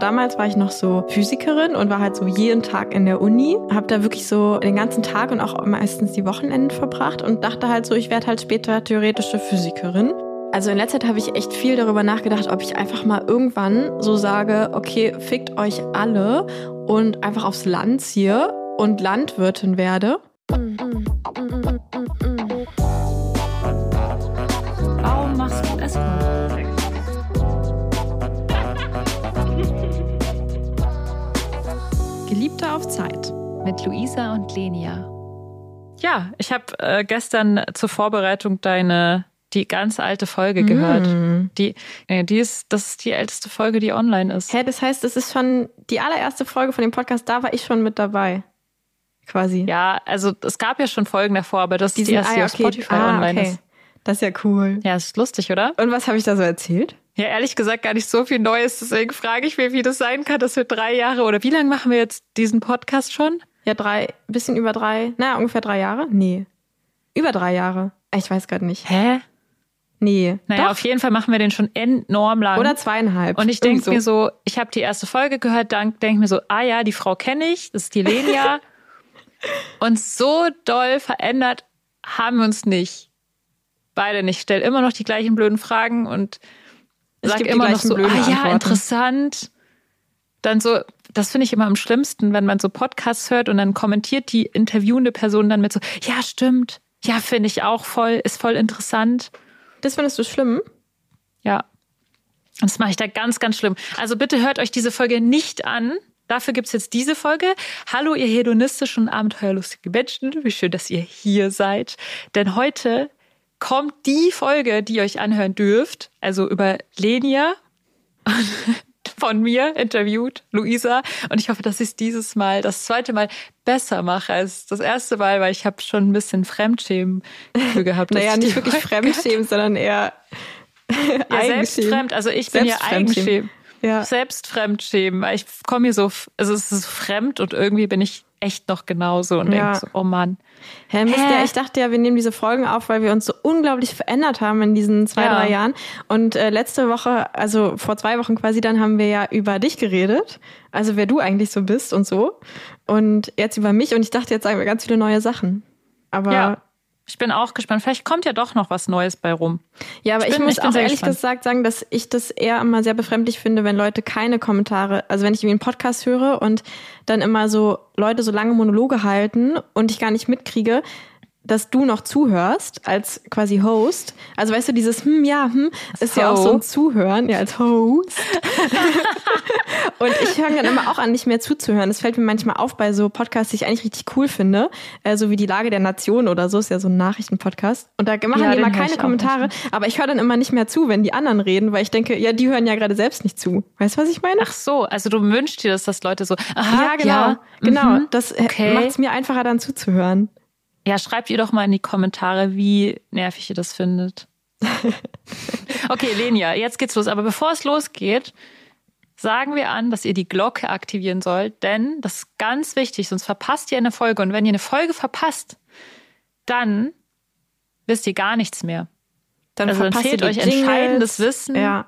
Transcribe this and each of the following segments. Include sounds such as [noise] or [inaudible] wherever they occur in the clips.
Damals war ich noch so Physikerin und war halt so jeden Tag in der Uni. Hab da wirklich so den ganzen Tag und auch meistens die Wochenenden verbracht und dachte halt so, ich werde halt später theoretische Physikerin. Also in letzter Zeit habe ich echt viel darüber nachgedacht, ob ich einfach mal irgendwann so sage, okay, fickt euch alle und einfach aufs Land ziehe und Landwirtin werde. Warum Auf Zeit. Mit Luisa und Lenia. Ja, ich habe äh, gestern zur Vorbereitung deine die ganz alte Folge gehört. Mm. Die, äh, die ist, das ist die älteste Folge, die online ist. Hä, das heißt, es ist schon die allererste Folge von dem Podcast, da war ich schon mit dabei. Quasi. Ja, also es gab ja schon Folgen davor, aber das Die ist die erste, ah, die ja, auf okay. Spotify Ah, online okay. ist. Das ist ja cool. Ja, ist lustig, oder? Und was habe ich da so erzählt? Ja, ehrlich gesagt gar nicht so viel Neues. Deswegen frage ich mich, wie das sein kann, dass wir drei Jahre oder wie lange machen wir jetzt diesen Podcast schon? Ja, drei, bisschen über drei, naja, ungefähr drei Jahre? Nee. Über drei Jahre. Ich weiß gerade nicht. Hä? Nee. Naja, Doch. auf jeden Fall machen wir den schon enorm lang. Oder zweieinhalb. Und ich denke mir so, ich habe die erste Folge gehört, dann denke mir so, ah ja, die Frau kenne ich, das ist die Lenia. [laughs] und so doll verändert haben wir uns nicht. Beide nicht. Ich stelle immer noch die gleichen blöden Fragen und sag immer noch so, ah blöden ja, Antworten. interessant. Dann so, das finde ich immer am schlimmsten, wenn man so Podcasts hört und dann kommentiert die interviewende Person dann mit so, ja, stimmt. Ja, finde ich auch voll, ist voll interessant. Das findest du schlimm? Ja. Das mache ich da ganz, ganz schlimm. Also bitte hört euch diese Folge nicht an. Dafür gibt's jetzt diese Folge. Hallo, ihr hedonistischen und abenteuerlustigen Menschen. Wie schön, dass ihr hier seid. Denn heute kommt die Folge, die ihr euch anhören dürft. Also über Lenia [laughs] von mir interviewt, Luisa. Und ich hoffe, dass ich es dieses Mal, das zweite Mal besser mache als das erste Mal, weil ich habe schon ein bisschen Fremdschämen gehabt. [laughs] dass Naja, ich nicht wirklich Fremdschämen, sondern eher ja, selbstfremd. Also ich bin ja. Eigenschämen. Ja. Selbstfremdschämen. Weil ich komme mir so, also es ist fremd und irgendwie bin ich echt noch genauso und Ja. denke so, oh Mann. Hä, Mist, Hä? ja, ich dachte ja, wir nehmen diese Folgen auf, weil wir uns so unglaublich verändert haben in diesen zwei, Ja. drei Jahren. Und äh, letzte Woche, also vor zwei Wochen quasi, dann haben wir ja über dich geredet. Also wer du eigentlich so bist und so. Und jetzt über mich. Und ich dachte, jetzt sagen wir ganz viele neue Sachen. Aber Ja. Ja, Ich bin auch gespannt. Vielleicht kommt ja doch noch was Neues bei rum. aber Ich ich, bin- muss ich auch ehrlich gespannt. gesagt sagen, dass ich das eher immer sehr befremdlich finde, wenn Leute keine Kommentare, also wenn ich irgendwie einen Podcast höre und dann immer so Leute so lange Monologe halten und ich gar nicht mitkriege, dass du noch zuhörst als quasi Host. Also weißt du, dieses hm, ja, hm, ist ja auch so ein. Zuhören, ja, als Host. [laughs] und ich fange dann immer auch an, nicht mehr zuzuhören. Das fällt mir manchmal auf bei so Podcasts, die ich eigentlich richtig cool finde, äh, so wie die Lage der Nation oder so, ist ja so ein Nachrichtenpodcast. Und da machen Ja, die immer höre keine Kommentare, aber ich höre dann immer nicht mehr zu, wenn die anderen reden, weil ich denke, ja, die hören ja gerade selbst nicht zu. Weißt du, was ich meine? Ach so, also du wünschst dir das, dass Leute so, aha, ja, genau. ja, genau. mhm, Das okay. macht es mir einfacher, dann zuzuhören. Ja, schreibt ihr doch mal in die Kommentare, wie nervig ihr das findet. [laughs] okay, Lenia, jetzt geht's los. Aber bevor es losgeht, sagen wir an, dass ihr die Glocke aktivieren sollt, denn das ist ganz wichtig, sonst verpasst ihr eine Folge. Und wenn ihr eine Folge verpasst, dann wisst ihr gar nichts mehr. Dann Also dann verpasst ihr fehlt euch Jingles. entscheidendes Wissen Ja.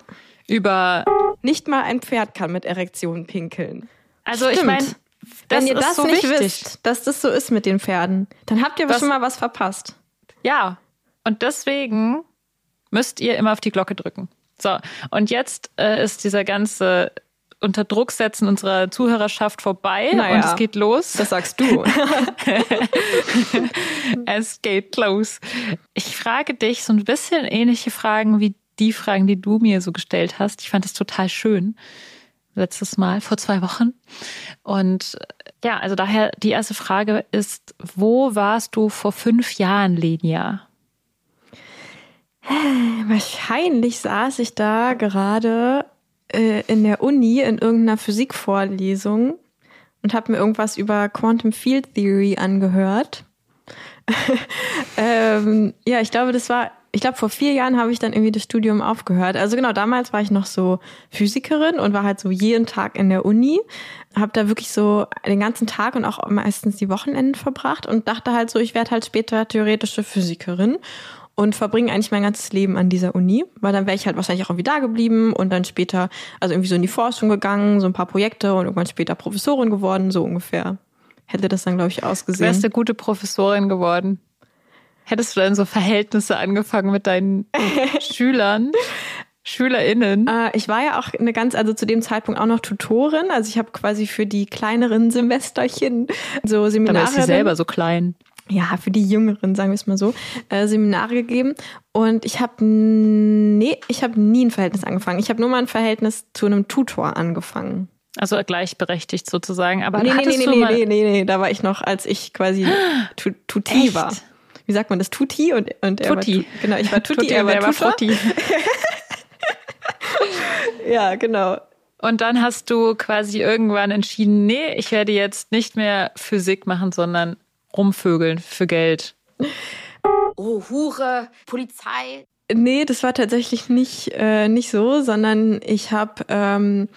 über. Nicht mal ein Pferd kann mit Erektion pinkeln. Also ich Stimmt. meine, das Wenn ihr das so nicht wichtig. wisst, dass das so ist mit den Pferden, dann habt ihr Das- schon mal was verpasst. Ja, und deswegen müsst ihr immer auf die Glocke drücken. So, und jetzt äh, ist dieser ganze unter Druck setzen unserer Zuhörerschaft vorbei Naja. und es geht los. Das sagst du. [laughs] es geht los. Ich frage dich so ein bisschen ähnliche Fragen wie die Fragen, die du mir so gestellt hast. Ich fand es total schön. Letztes Mal, vor zwei Wochen. Und äh, ja, also daher die erste Frage ist, wo warst du vor fünf Jahren, Lenia? Wahrscheinlich saß ich da gerade äh, in der Uni in irgendeiner Physikvorlesung und habe mir irgendwas über Quantum Field Theory angehört. [laughs] ähm, ja, ich glaube, das war, ich glaube, vor vier Jahren habe ich dann irgendwie das Studium aufgehört. Also genau, damals war ich noch so Physikerin und war halt so jeden Tag in der Uni, habe da wirklich so den ganzen Tag und auch meistens die Wochenenden verbracht und dachte halt so, ich werde halt später theoretische Physikerin. und verbringe eigentlich mein ganzes Leben an dieser Uni, weil dann wäre ich halt wahrscheinlich auch irgendwie da geblieben und dann später, also irgendwie so in die Forschung gegangen, so ein paar Projekte und irgendwann später Professorin geworden, so ungefähr. Hätte das dann, glaube ich, ausgesehen. Wärst du gute Professorin geworden? Hättest du dann so Verhältnisse angefangen mit deinen [laughs] Schülern? SchülerInnen? Äh, ich war ja auch eine ganz, also zu dem Zeitpunkt auch noch Tutorin. Also ich habe quasi für die kleineren Semesterchen so Seminare. Dann ist sie selber so klein. Ja, für die Jüngeren, sagen wir es mal so, äh, Seminare gegeben. Und ich habe nee, ich habe nie ein Verhältnis angefangen. Ich habe nur mal ein Verhältnis zu einem Tutor angefangen. Also gleichberechtigt sozusagen. Aber nee, nee, nee, du nee, nee, nee, nee, da war ich noch, als ich quasi tu, Tuti Echt? war. Wie sagt man das? Tuti und, und er Tutti. war Tu- Genau, ich war [laughs] Tuti, Tutti er war er war. Frutti. [laughs] Ja, genau. Und dann hast du quasi irgendwann entschieden, nee, ich werde jetzt nicht mehr Physik machen, sondern rumvögeln für Geld. Oh, Hure, Polizei. Nee, das war tatsächlich nicht, äh, nicht so, sondern ich habe ähm,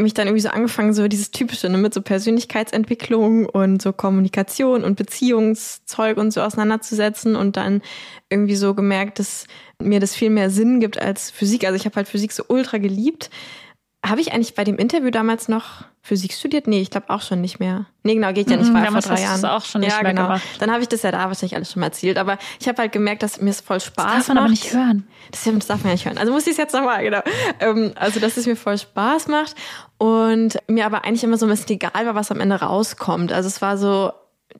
mich dann irgendwie so angefangen, so dieses Typische ne, mit so Persönlichkeitsentwicklung und so Kommunikation und Beziehungszeug und so auseinanderzusetzen und dann irgendwie so gemerkt, dass mir das viel mehr Sinn gibt als Physik. Also ich habe halt Physik so ultra geliebt. Habe ich eigentlich bei dem Interview damals noch Physik studiert? Nee, ich glaube auch schon nicht mehr. Nee, genau, geht ja nicht, Mhm, war ja vor damals drei hast Jahren. auch schon nicht ja, mehr genau. gemacht. Dann habe ich das ja da wahrscheinlich alles schon mal erzählt. Aber ich habe halt gemerkt, dass mir es voll Spaß Das darf man macht. aber nicht hören. Das, das darf man ja nicht hören. Also muss ich es jetzt nochmal, genau. Ähm, also, dass es mir voll Spaß macht und mir aber eigentlich immer so ein bisschen egal war, was am Ende rauskommt. Also es war so,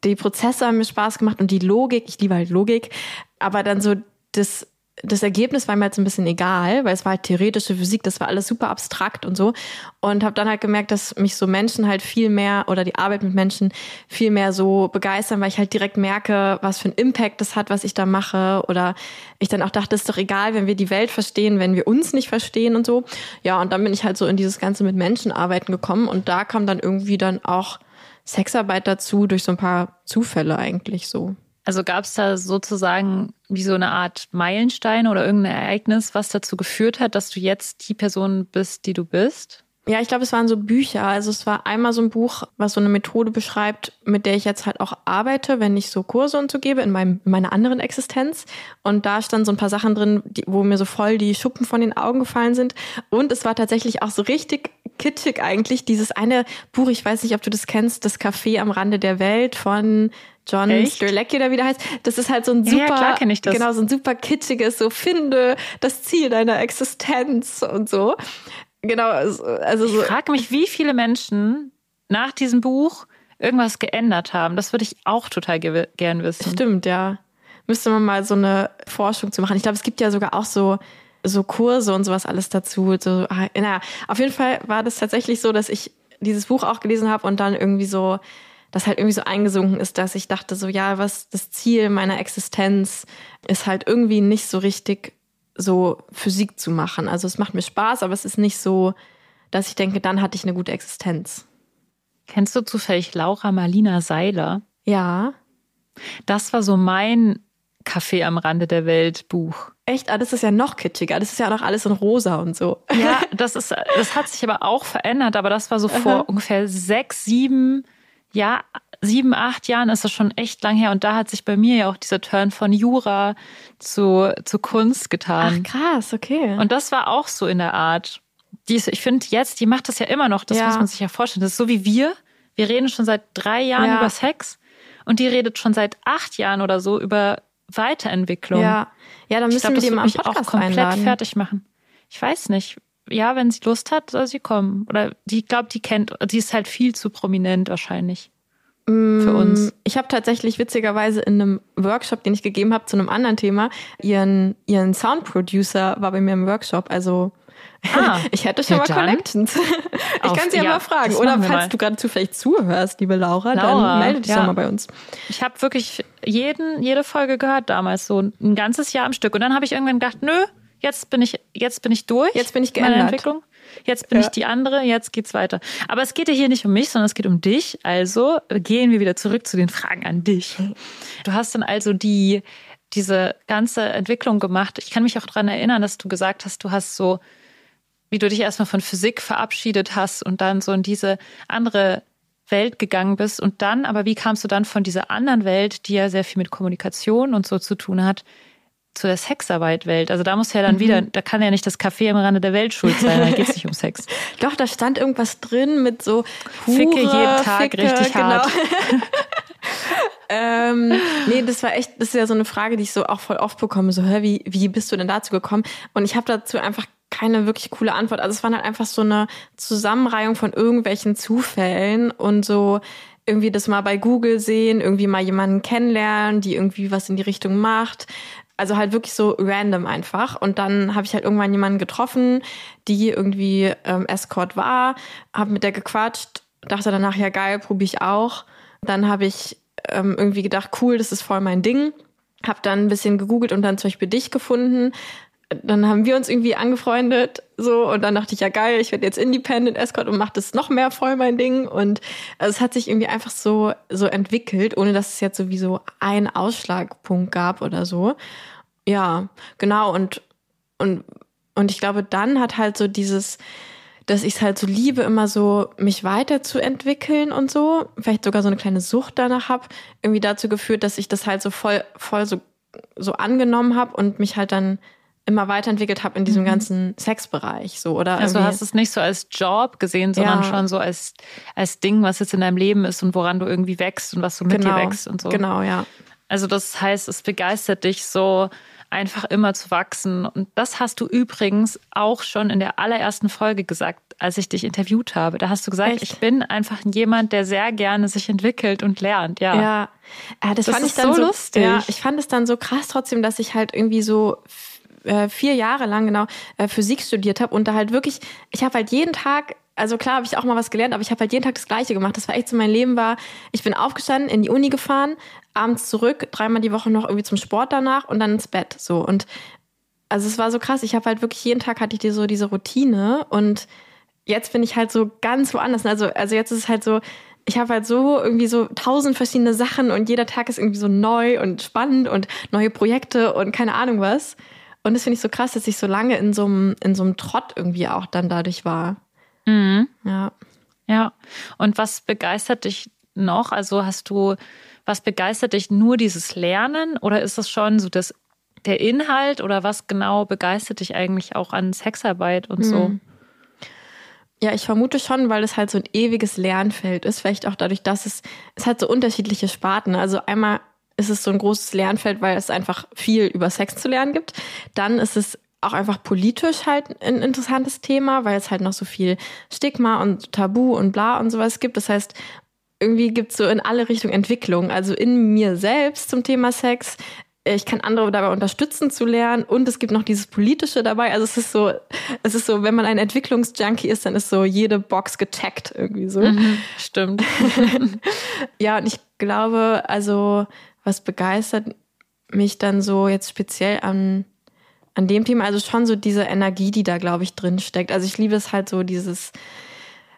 die Prozesse haben mir Spaß gemacht und die Logik, ich liebe halt Logik, aber dann so das, das Ergebnis war mir jetzt ein bisschen egal, weil es war halt theoretische Physik, das war alles super abstrakt und so. Und habe dann halt gemerkt, dass mich so Menschen halt viel mehr oder die Arbeit mit Menschen viel mehr so begeistern, weil ich halt direkt merke, was für einen Impact das hat, was ich da mache. Oder ich dann auch dachte, ist doch egal, wenn wir die Welt verstehen, wenn wir uns nicht verstehen und so. Ja, und dann bin ich halt so in dieses Ganze mit Menschen arbeiten gekommen und da kam dann irgendwie dann auch Sexarbeit dazu, durch so ein paar Zufälle eigentlich so. Also gab es da sozusagen wie so eine Art Meilenstein oder irgendein Ereignis, was dazu geführt hat, dass du jetzt die Person bist, die du bist? Ja, ich glaube, es waren so Bücher. Also es war einmal so ein Buch, was so eine Methode beschreibt, mit der ich jetzt halt auch arbeite, wenn ich so Kurse und so gebe in, meinem, in meiner anderen Existenz. Und da stand so ein paar Sachen drin, die, wo mir so voll die Schuppen von den Augen gefallen sind. Und es war tatsächlich auch so richtig kitschig eigentlich. Dieses eine Buch, ich weiß nicht, ob du das kennst, Das Café am Rande der Welt von John Echt? Strzelecki oder wie der heißt. Das ist halt so ein Ja, ja, super, klar ich das. genau, so ein super kitschiges, so finde das Ziel deiner Existenz und so. Genau, also so. Ich frage mich, wie viele Menschen nach diesem Buch irgendwas geändert haben. Das würde ich auch total gew- gern wissen. Stimmt, ja. Müsste man mal so eine Forschung zu machen. Ich glaube, es gibt ja sogar auch so, so Kurse und sowas alles dazu. So, ah, naja, auf jeden Fall war das tatsächlich so, dass ich dieses Buch auch gelesen habe und dann irgendwie so, das halt irgendwie so eingesunken ist, dass ich dachte, so, ja, was das Ziel meiner Existenz ist halt irgendwie nicht so richtig so Physik zu machen. Also es macht mir Spaß, aber es ist nicht so, dass ich denke, dann hatte ich eine gute Existenz. Kennst du zufällig Laura Marlina Seiler? Ja. Das war so mein Café am Rande der Welt Buch. Echt? Ah, das ist ja noch kitschiger. Das ist ja noch alles in rosa und so. Ja, [laughs] das ist, das hat sich aber auch verändert, aber das war so vor ungefähr sechs, sieben, ja, sieben, acht Jahren ist das schon echt lang her und da hat sich bei mir ja auch dieser Turn von Jura zu, zu Kunst Ach, getan. krass, okay. Und das war auch so in der Art. Die ist, ich finde jetzt, die macht das ja immer noch, das Ja. muss man sich ja vorstellen. Das ist so wie wir. Wir reden schon seit drei Jahren Ja. über Sex und die redet schon seit acht Jahren oder so über Weiterentwicklung. ja, ja, dann ich müssen glaube, wir die mal am mich auch Podcast komplett einladen. fertig machen. Ich weiß nicht. Ja, wenn sie Lust hat, soll sie kommen. Oder die, ich glaube, die kennt, die ist halt viel zu prominent wahrscheinlich. Für uns. Mm, Ich habe tatsächlich witzigerweise in einem Workshop, den ich gegeben habe zu einem anderen Thema, ihren, ihren Soundproducer war bei mir im Workshop. Also Ah, [laughs] ich hätte schon ja mal. Connections. [laughs] Ich kann sie ja, ja, mal fragen. Oder falls mal. du gerade zufällig zuhörst, liebe Laura, Laura, dann melde dich ja. doch mal bei uns. Ich habe wirklich jeden, jede Folge gehört damals, so ein ganzes Jahr am Stück. Und dann habe ich irgendwann gedacht, nö, jetzt bin ich, jetzt bin ich durch. Jetzt bin ich geändert. Entwicklung. Jetzt bin Ja. ich die andere, jetzt geht's weiter. Aber es geht ja hier nicht um mich, sondern es geht um dich. Also gehen wir wieder zurück zu den Fragen an dich. Du hast dann also die, diese ganze Entwicklung gemacht. Ich kann mich auch daran erinnern, dass du gesagt hast, du hast so, wie du dich erstmal von Physik verabschiedet hast und dann so in diese andere Welt gegangen bist und dann, aber wie kamst du dann von dieser anderen Welt, die ja sehr viel mit Kommunikation und so zu tun hat, zu der Sexarbeit-Welt? Also da muss ja dann mhm. wieder, da kann ja nicht das Café am Rande der Welt schuld sein, da geht es nicht um Sex. [laughs] Doch, da stand irgendwas drin mit so Hure, Ficke jeden Tag Ficke, richtig genau. hart. [laughs] ähm, nee, das war echt, das ist ja so eine Frage, die ich so auch voll oft bekomme. So, hör, wie, wie bist du denn dazu gekommen? Und ich habe dazu einfach keine wirklich coole Antwort. Also es war halt einfach so eine Zusammenreihung von irgendwelchen Zufällen und so irgendwie das mal bei Google sehen, irgendwie mal jemanden kennenlernen, die irgendwie was in die Richtung macht. Also halt wirklich so random einfach. Und dann habe ich halt irgendwann jemanden getroffen, die irgendwie ähm, Escort war, habe mit der gequatscht, dachte danach, ja geil, probiere ich auch. Dann habe ich ähm, irgendwie gedacht, cool, das ist voll mein Ding. Hab dann ein bisschen gegoogelt und dann zum Beispiel dich gefunden. Dann haben wir uns irgendwie angefreundet, so und dann dachte ich ja geil, ich werde jetzt Independent Escort und mache das noch mehr voll mein Ding und also, es hat sich irgendwie einfach so so entwickelt, ohne dass es jetzt sowieso einen Ausschlagpunkt gab oder so. Ja, genau und und und ich glaube, dann hat halt so dieses dass ich es halt so liebe, immer so mich weiterzuentwickeln und so, vielleicht sogar so eine kleine Sucht danach habe, irgendwie dazu geführt, dass ich das halt so voll, voll so, so angenommen habe und mich halt dann immer weiterentwickelt habe in diesem mhm. ganzen Sexbereich so oder also hast es nicht so als Job gesehen sondern ja. schon so als als Ding was jetzt in deinem Leben ist und woran du irgendwie wächst und was du mit genau. dir wächst und so genau ja also das heißt es begeistert dich so einfach immer zu wachsen. Und das hast du übrigens auch schon in der allerersten Folge gesagt, als ich dich interviewt habe. Da hast du gesagt, Echt? ich bin einfach jemand, der sehr gerne sich entwickelt und lernt. Ja, ja. ja das, das fand ich dann so lustig. Ja, ich fand es dann so krass trotzdem, dass ich halt irgendwie so äh, vier Jahre lang genau äh, Physik studiert habe und da halt wirklich, ich habe halt jeden Tag also klar habe ich auch mal was gelernt, aber ich habe halt jeden Tag das Gleiche gemacht. Das war echt so mein Leben war. Ich bin aufgestanden, in die Uni gefahren, abends zurück, dreimal die Woche noch irgendwie zum Sport danach und dann ins Bett. So und also es war so krass. Ich habe halt wirklich jeden Tag hatte ich die so diese Routine und jetzt bin ich halt so ganz woanders. Also also jetzt ist es halt so. Ich habe halt so irgendwie so tausend verschiedene Sachen und jeder Tag ist irgendwie so neu und spannend und neue Projekte und keine Ahnung was. Und das finde ich so krass, dass ich so lange in so einem in so einem Trott irgendwie auch dann dadurch war. Mhm. Ja. Ja. Und was begeistert dich noch? Also hast du, was begeistert dich nur dieses Lernen oder ist es schon so das, der Inhalt oder was genau begeistert dich eigentlich auch an Sexarbeit und so? Mhm. Ja, ich vermute schon, weil es halt so ein ewiges Lernfeld ist. Vielleicht auch dadurch, dass es, es hat so unterschiedliche Sparten. Also einmal ist es so ein großes Lernfeld, weil es einfach viel über Sex zu lernen gibt. Dann ist es auch einfach politisch halt ein interessantes Thema, weil es halt noch so viel Stigma und Tabu und bla und sowas gibt. Das heißt, irgendwie gibt es so in alle Richtungen Entwicklung. Also in mir selbst zum Thema Sex. Ich kann andere dabei unterstützen zu lernen und es gibt noch dieses Politische dabei. Also es ist so, es ist so, wenn man ein Entwicklungsjunkie ist, dann ist so jede Box gecheckt irgendwie so. Mhm, stimmt. [laughs] ja, und ich glaube, also was begeistert mich dann so jetzt speziell an an dem Thema, also schon so diese Energie, die da, glaube ich, drin steckt. Also ich liebe es halt so, dieses,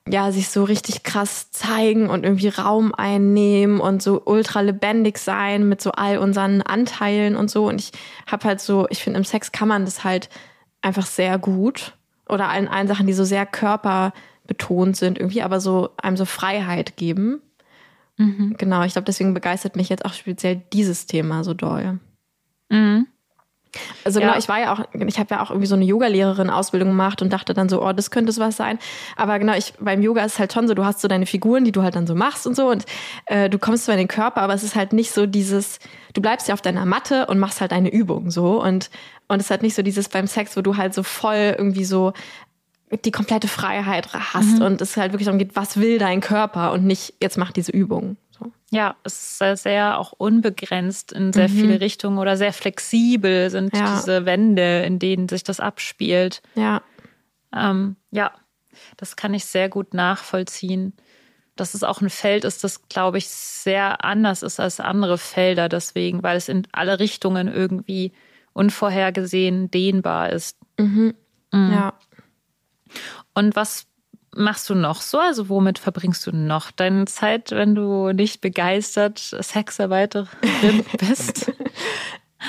ja, sich so richtig krass zeigen und irgendwie Raum einnehmen und so ultra lebendig sein mit so all unseren Anteilen und so. Und ich habe halt so, ich finde, im Sex kann man das halt einfach sehr gut. Oder allen, allen Sachen, die so sehr körperbetont sind, irgendwie, aber so einem so Freiheit geben. Mhm. Genau, ich glaube, deswegen begeistert mich jetzt auch speziell dieses Thema so doll. Mhm. Also genau, ja. ich war ja auch, ich habe ja auch irgendwie so eine Yoga-Lehrerin-Ausbildung gemacht und dachte dann so, oh, das könnte was sein. Aber genau, ich beim Yoga ist es halt schon so, du hast so deine Figuren, die du halt dann so machst und so und äh, du kommst zwar in den Körper, aber es ist halt nicht so dieses, du bleibst ja auf deiner Matte und machst halt deine Übung so und und es ist halt nicht so dieses beim Sex, wo du halt so voll irgendwie so die komplette Freiheit hast mhm. und es halt wirklich darum geht, was will dein Körper und nicht jetzt mach diese Übung. So. Ja, es ist sehr auch unbegrenzt in sehr mhm. viele Richtungen oder sehr flexibel sind ja. diese Wände, in denen sich das abspielt. Ja. Ähm, ja, das kann ich sehr gut nachvollziehen. Dass es auch ein Feld ist, das, glaube ich, sehr anders ist als andere Felder, deswegen, weil es in alle Richtungen irgendwie unvorhergesehen dehnbar ist. Mhm. Mhm. Ja. Und was machst du noch so? Also womit verbringst du noch deine Zeit, wenn du nicht begeistert Sexarbeiterin [laughs] bist?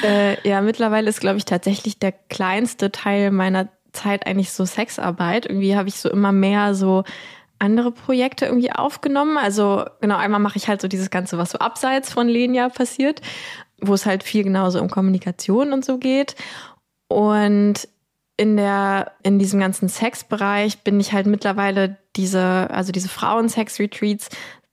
äh, ja, mittlerweile ist, glaube ich, tatsächlich der kleinste Teil meiner Zeit eigentlich so Sexarbeit. Irgendwie habe ich so immer mehr so andere Projekte irgendwie aufgenommen. Also genau, einmal mache ich halt so dieses Ganze, was so abseits von Lenia passiert. wo es halt viel genauso um Kommunikation und so geht. Und in der, in diesem ganzen Sexbereich bin ich halt mittlerweile diese, also diese Frauen-Sex-Retreats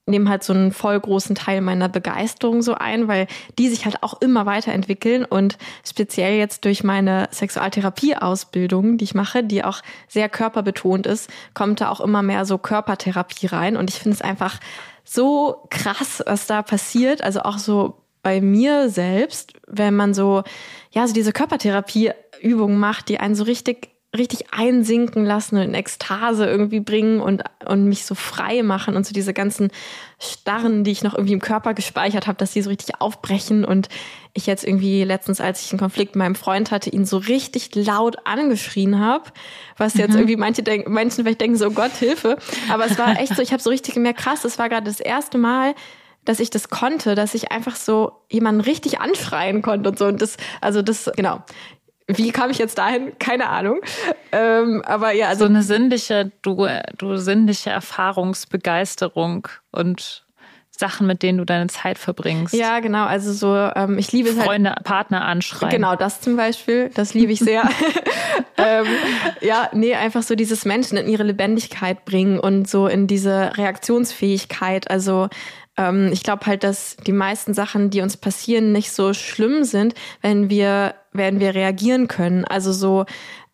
nehmen halt so einen voll großen Teil meiner Begeisterung so ein, weil die sich halt auch immer weiterentwickeln und speziell jetzt durch meine Sexualtherapie-Ausbildung, die ich mache, die auch sehr körperbetont ist, kommt da auch immer mehr so Körpertherapie rein und ich finde es einfach so krass, was da passiert, also auch so bei mir selbst, wenn man so, ja, so diese Körpertherapieübungen macht, die einen so richtig richtig einsinken lassen und in Ekstase irgendwie bringen und, und mich so frei machen und so diese ganzen Starren, die ich noch irgendwie im Körper gespeichert habe, dass die so richtig aufbrechen und ich jetzt irgendwie letztens, als ich einen Konflikt mit meinem Freund hatte, ihn so richtig laut angeschrien habe, was jetzt mhm. irgendwie manche denken, Menschen vielleicht denken so, oh Gott, Hilfe, aber es war echt so, ich habe so richtig gemerkt, krass, das war gerade das erste Mal, dass ich das konnte, dass ich einfach so jemanden richtig anschreien konnte und so. Und das, also das, genau. Wie kam ich jetzt dahin? Keine Ahnung. Ähm, aber ja, also. So eine sinnliche, du, du sinnliche Erfahrungsbegeisterung und Sachen, mit denen du deine Zeit verbringst. Ja, genau. Also so, ähm, ich liebe es halt Freunde, halt, Partner anschreien. Genau, das zum Beispiel. Das liebe ich sehr. [laughs] [laughs] ähm, ja, nee, einfach so dieses Menschen in ihre Lebendigkeit bringen und so in diese Reaktionsfähigkeit. Also ähm, ich glaube halt, dass die meisten Sachen, die uns passieren, nicht so schlimm sind, wenn wir, wenn wir reagieren können. Also so,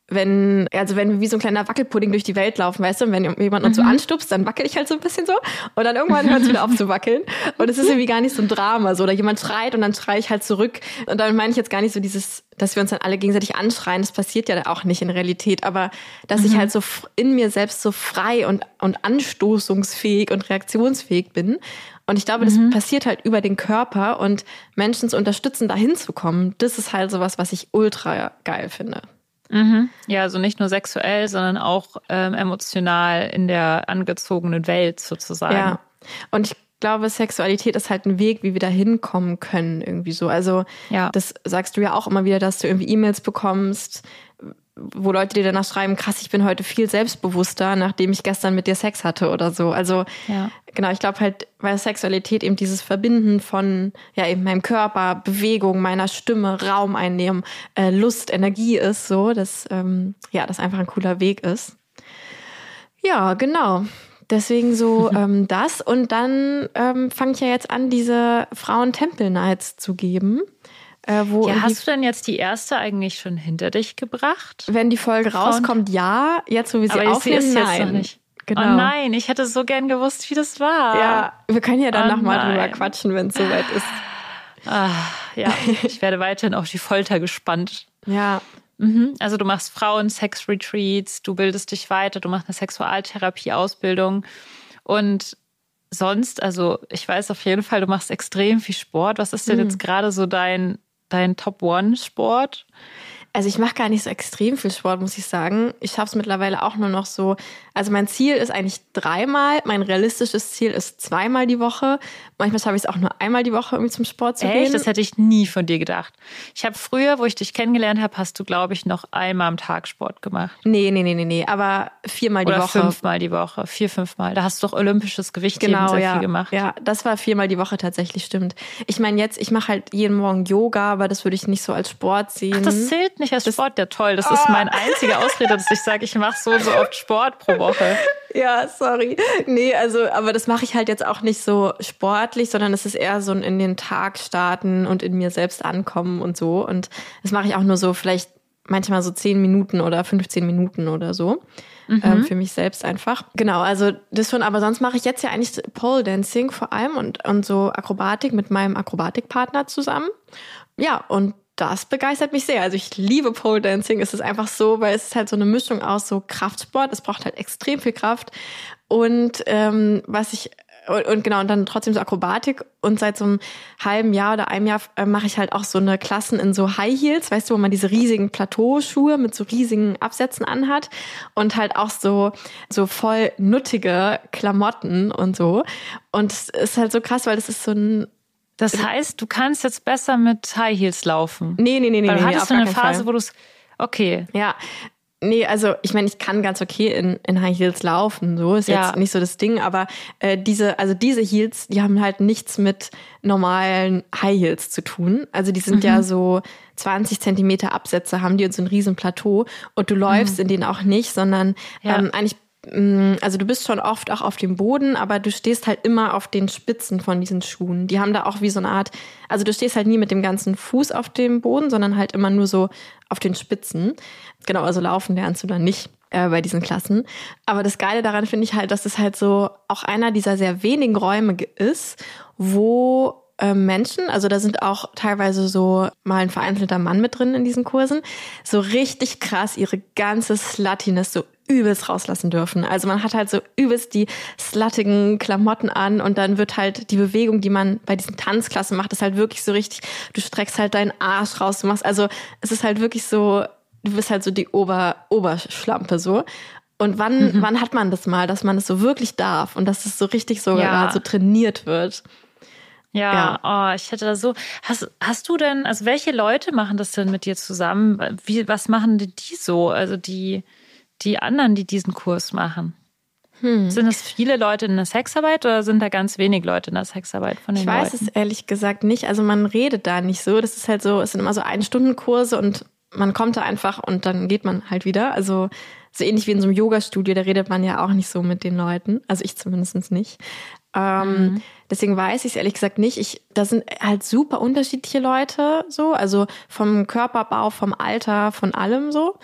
wenn, also wenn wir wie so ein kleiner Wackelpudding durch die Welt laufen, weißt du, und wenn jemand uns mhm. so anstupst, dann wackel ich halt so ein bisschen so und dann irgendwann hört es wieder auf zu wackeln und es ist irgendwie gar nicht so ein Drama, so, oder jemand schreit und dann schreie ich halt zurück und dann meine ich jetzt gar nicht so dieses, dass wir uns dann alle gegenseitig anschreien, das passiert ja auch nicht in Realität, aber dass mhm. ich halt so in mir selbst so frei und, und anstoßungsfähig und reaktionsfähig bin und ich glaube, das mhm. passiert halt über den Körper und Menschen zu unterstützen, da hinzukommen, das ist halt sowas, was ich ultra geil finde. Mhm. Ja, also nicht nur sexuell, sondern auch ähm, emotional in der angezogenen Welt sozusagen. Ja. Und ich glaube, Sexualität ist halt ein Weg, wie wir da hinkommen können, irgendwie so. Also, ja. das sagst du ja auch immer wieder, dass du irgendwie E-Mails bekommst, wo Leute dir danach schreiben, krass, ich bin heute viel selbstbewusster, nachdem ich gestern mit dir Sex hatte oder so. Also ja. genau, ich glaube halt, weil Sexualität eben dieses Verbinden von ja eben meinem Körper, Bewegung, meiner Stimme, Raum einnehmen, äh, Lust, Energie ist, so, dass ähm, ja, das einfach ein cooler Weg ist. Ja, genau. Deswegen so [laughs] ähm, das. Und dann ähm, fange ich ja jetzt an, diese Frauen-Tempel-Nights zu geben. Äh, ja, hast du denn jetzt die erste eigentlich schon hinter dich gebracht? Wenn die Folge Frauen? rauskommt, ja. Jetzt, wo wir sie Aber aufnehmen, nein. Jetzt noch nicht. Genau. Oh nein, ich hätte so gern gewusst, wie das war. Ja, wir können ja dann oh nochmal drüber quatschen, wenn es soweit ist. Ah, ja, [laughs] ich werde weiterhin auf die Folter gespannt. Ja. Mhm. Also du machst Frauen-Sex-Retreats, du bildest dich weiter, du machst eine Sexualtherapie-Ausbildung und sonst, also ich weiß auf jeden Fall, du machst extrem viel Sport. Was ist denn mhm. jetzt gerade so dein dein Top-One-Sport? Also ich mache gar nicht so extrem viel Sport, muss ich sagen. Ich schaffe es mittlerweile auch nur noch so. Also mein Ziel ist eigentlich dreimal. Mein realistisches Ziel ist zweimal die Woche. Manchmal schaffe ich es auch nur einmal die Woche, irgendwie zum Sport zu Echt? gehen. Das hätte ich nie von dir gedacht. Ich habe früher, wo ich dich kennengelernt habe, hast du, glaube ich, noch einmal am Tag Sport gemacht. Nee, nee, nee, nee, nee. Aber viermal die Oder Woche. fünfmal die Woche. Vier, fünfmal. Da hast du doch olympisches Gewichtheben genau, sehr ja. viel gemacht. Ja, das war viermal die Woche tatsächlich, stimmt. Ich meine jetzt, ich mache halt jeden Morgen Yoga, aber das würde ich nicht so als Sport sehen. Ach, das zählt nicht als das, Sport, der toll. Das oh. ist mein einziger Ausrede, dass ich sage, ich mache so und so oft Sport pro Woche. [laughs] Ja, sorry. Nee, also, aber das mache ich halt jetzt auch nicht so sportlich, sondern es ist eher so ein in den Tag starten und in mir selbst ankommen und so. Und das mache ich auch nur so vielleicht manchmal so 10 Minuten oder 15 Minuten oder so. Mhm. Ähm, für mich selbst einfach. Genau, also das schon, aber sonst mache ich jetzt ja eigentlich Pole Dancing vor allem und, und so Akrobatik mit meinem Akrobatikpartner zusammen. Ja, und das begeistert mich sehr. Also ich liebe Pole Dancing. Es ist einfach so, weil es ist halt so eine Mischung aus so Kraftsport. Es braucht halt extrem viel Kraft. Und ähm, was ich und, und genau und dann trotzdem so Akrobatik und seit so einem halben Jahr oder einem Jahr äh, mache ich halt auch so eine Klassen in so High Heels, weißt du, wo man diese riesigen Plateauschuhe mit so riesigen Absätzen anhat und halt auch so so voll nuttige Klamotten und so und es ist halt so krass, weil das ist so ein das heißt, du kannst jetzt besser mit High Heels laufen. Nee, nee, nee, nee. Weil du hattest nee, du eine Phase, Fall. wo du es. Okay. Ja. Nee, also ich meine, ich kann ganz okay in, in High Heels laufen, so ist Ja. jetzt nicht so das Ding, aber äh, diese, also diese Heels, die haben halt nichts mit normalen High Heels zu tun. Also die sind Mhm. ja so 20 Zentimeter Absätze haben die und so ein riesen Plateau und du läufst in denen auch nicht, sondern Mhm. Ja. ähm, eigentlich also du bist schon oft auch auf dem Boden, aber du stehst halt immer auf den Spitzen von diesen Schuhen. Die haben da auch wie so eine Art, also du stehst halt nie mit dem ganzen Fuß auf dem Boden, sondern halt immer nur so auf den Spitzen. Genau, also laufen lernst du dann nicht äh, bei diesen Klassen. Aber das Geile daran finde ich halt, dass es halt so auch einer dieser sehr wenigen Räume ist, wo äh, Menschen, also da sind auch teilweise so mal ein vereinzelter Mann mit drin in diesen Kursen, so richtig krass ihre ganze Sluttiness so übelst rauslassen dürfen. Also man hat halt so übelst die sluttigen Klamotten an und dann wird halt die Bewegung, die man bei diesen Tanzklassen macht, ist halt wirklich so richtig, du streckst halt deinen Arsch raus, du machst, also es ist halt wirklich so, du bist halt so die Ober, Oberschlampe so. Und wann, wann hat man das mal, dass man es so wirklich darf und dass es so richtig sogar Ja. so trainiert wird? Ja, Oh, ich hätte da so. Hast, hast du denn, also welche Leute machen das denn mit dir zusammen? Wie, was machen die, die so? Also die, die anderen, die diesen Kurs machen? Hm. Sind es viele Leute in der Sexarbeit oder sind da ganz wenig Leute in der Sexarbeit von den Ich weiß Leuten? es ehrlich gesagt nicht. Also man redet da nicht so. Das ist halt so, es sind immer so Ein-Stunden-Kurse und man kommt da einfach und dann geht man halt wieder. Also so ähnlich wie in so einem Yoga-Studio, da redet man ja auch nicht so mit den Leuten. Also ich zumindest nicht. Ähm, Deswegen weiß ich es ehrlich gesagt nicht. Ich, da sind halt super unterschiedliche Leute so, also vom Körperbau, vom Alter, von allem so.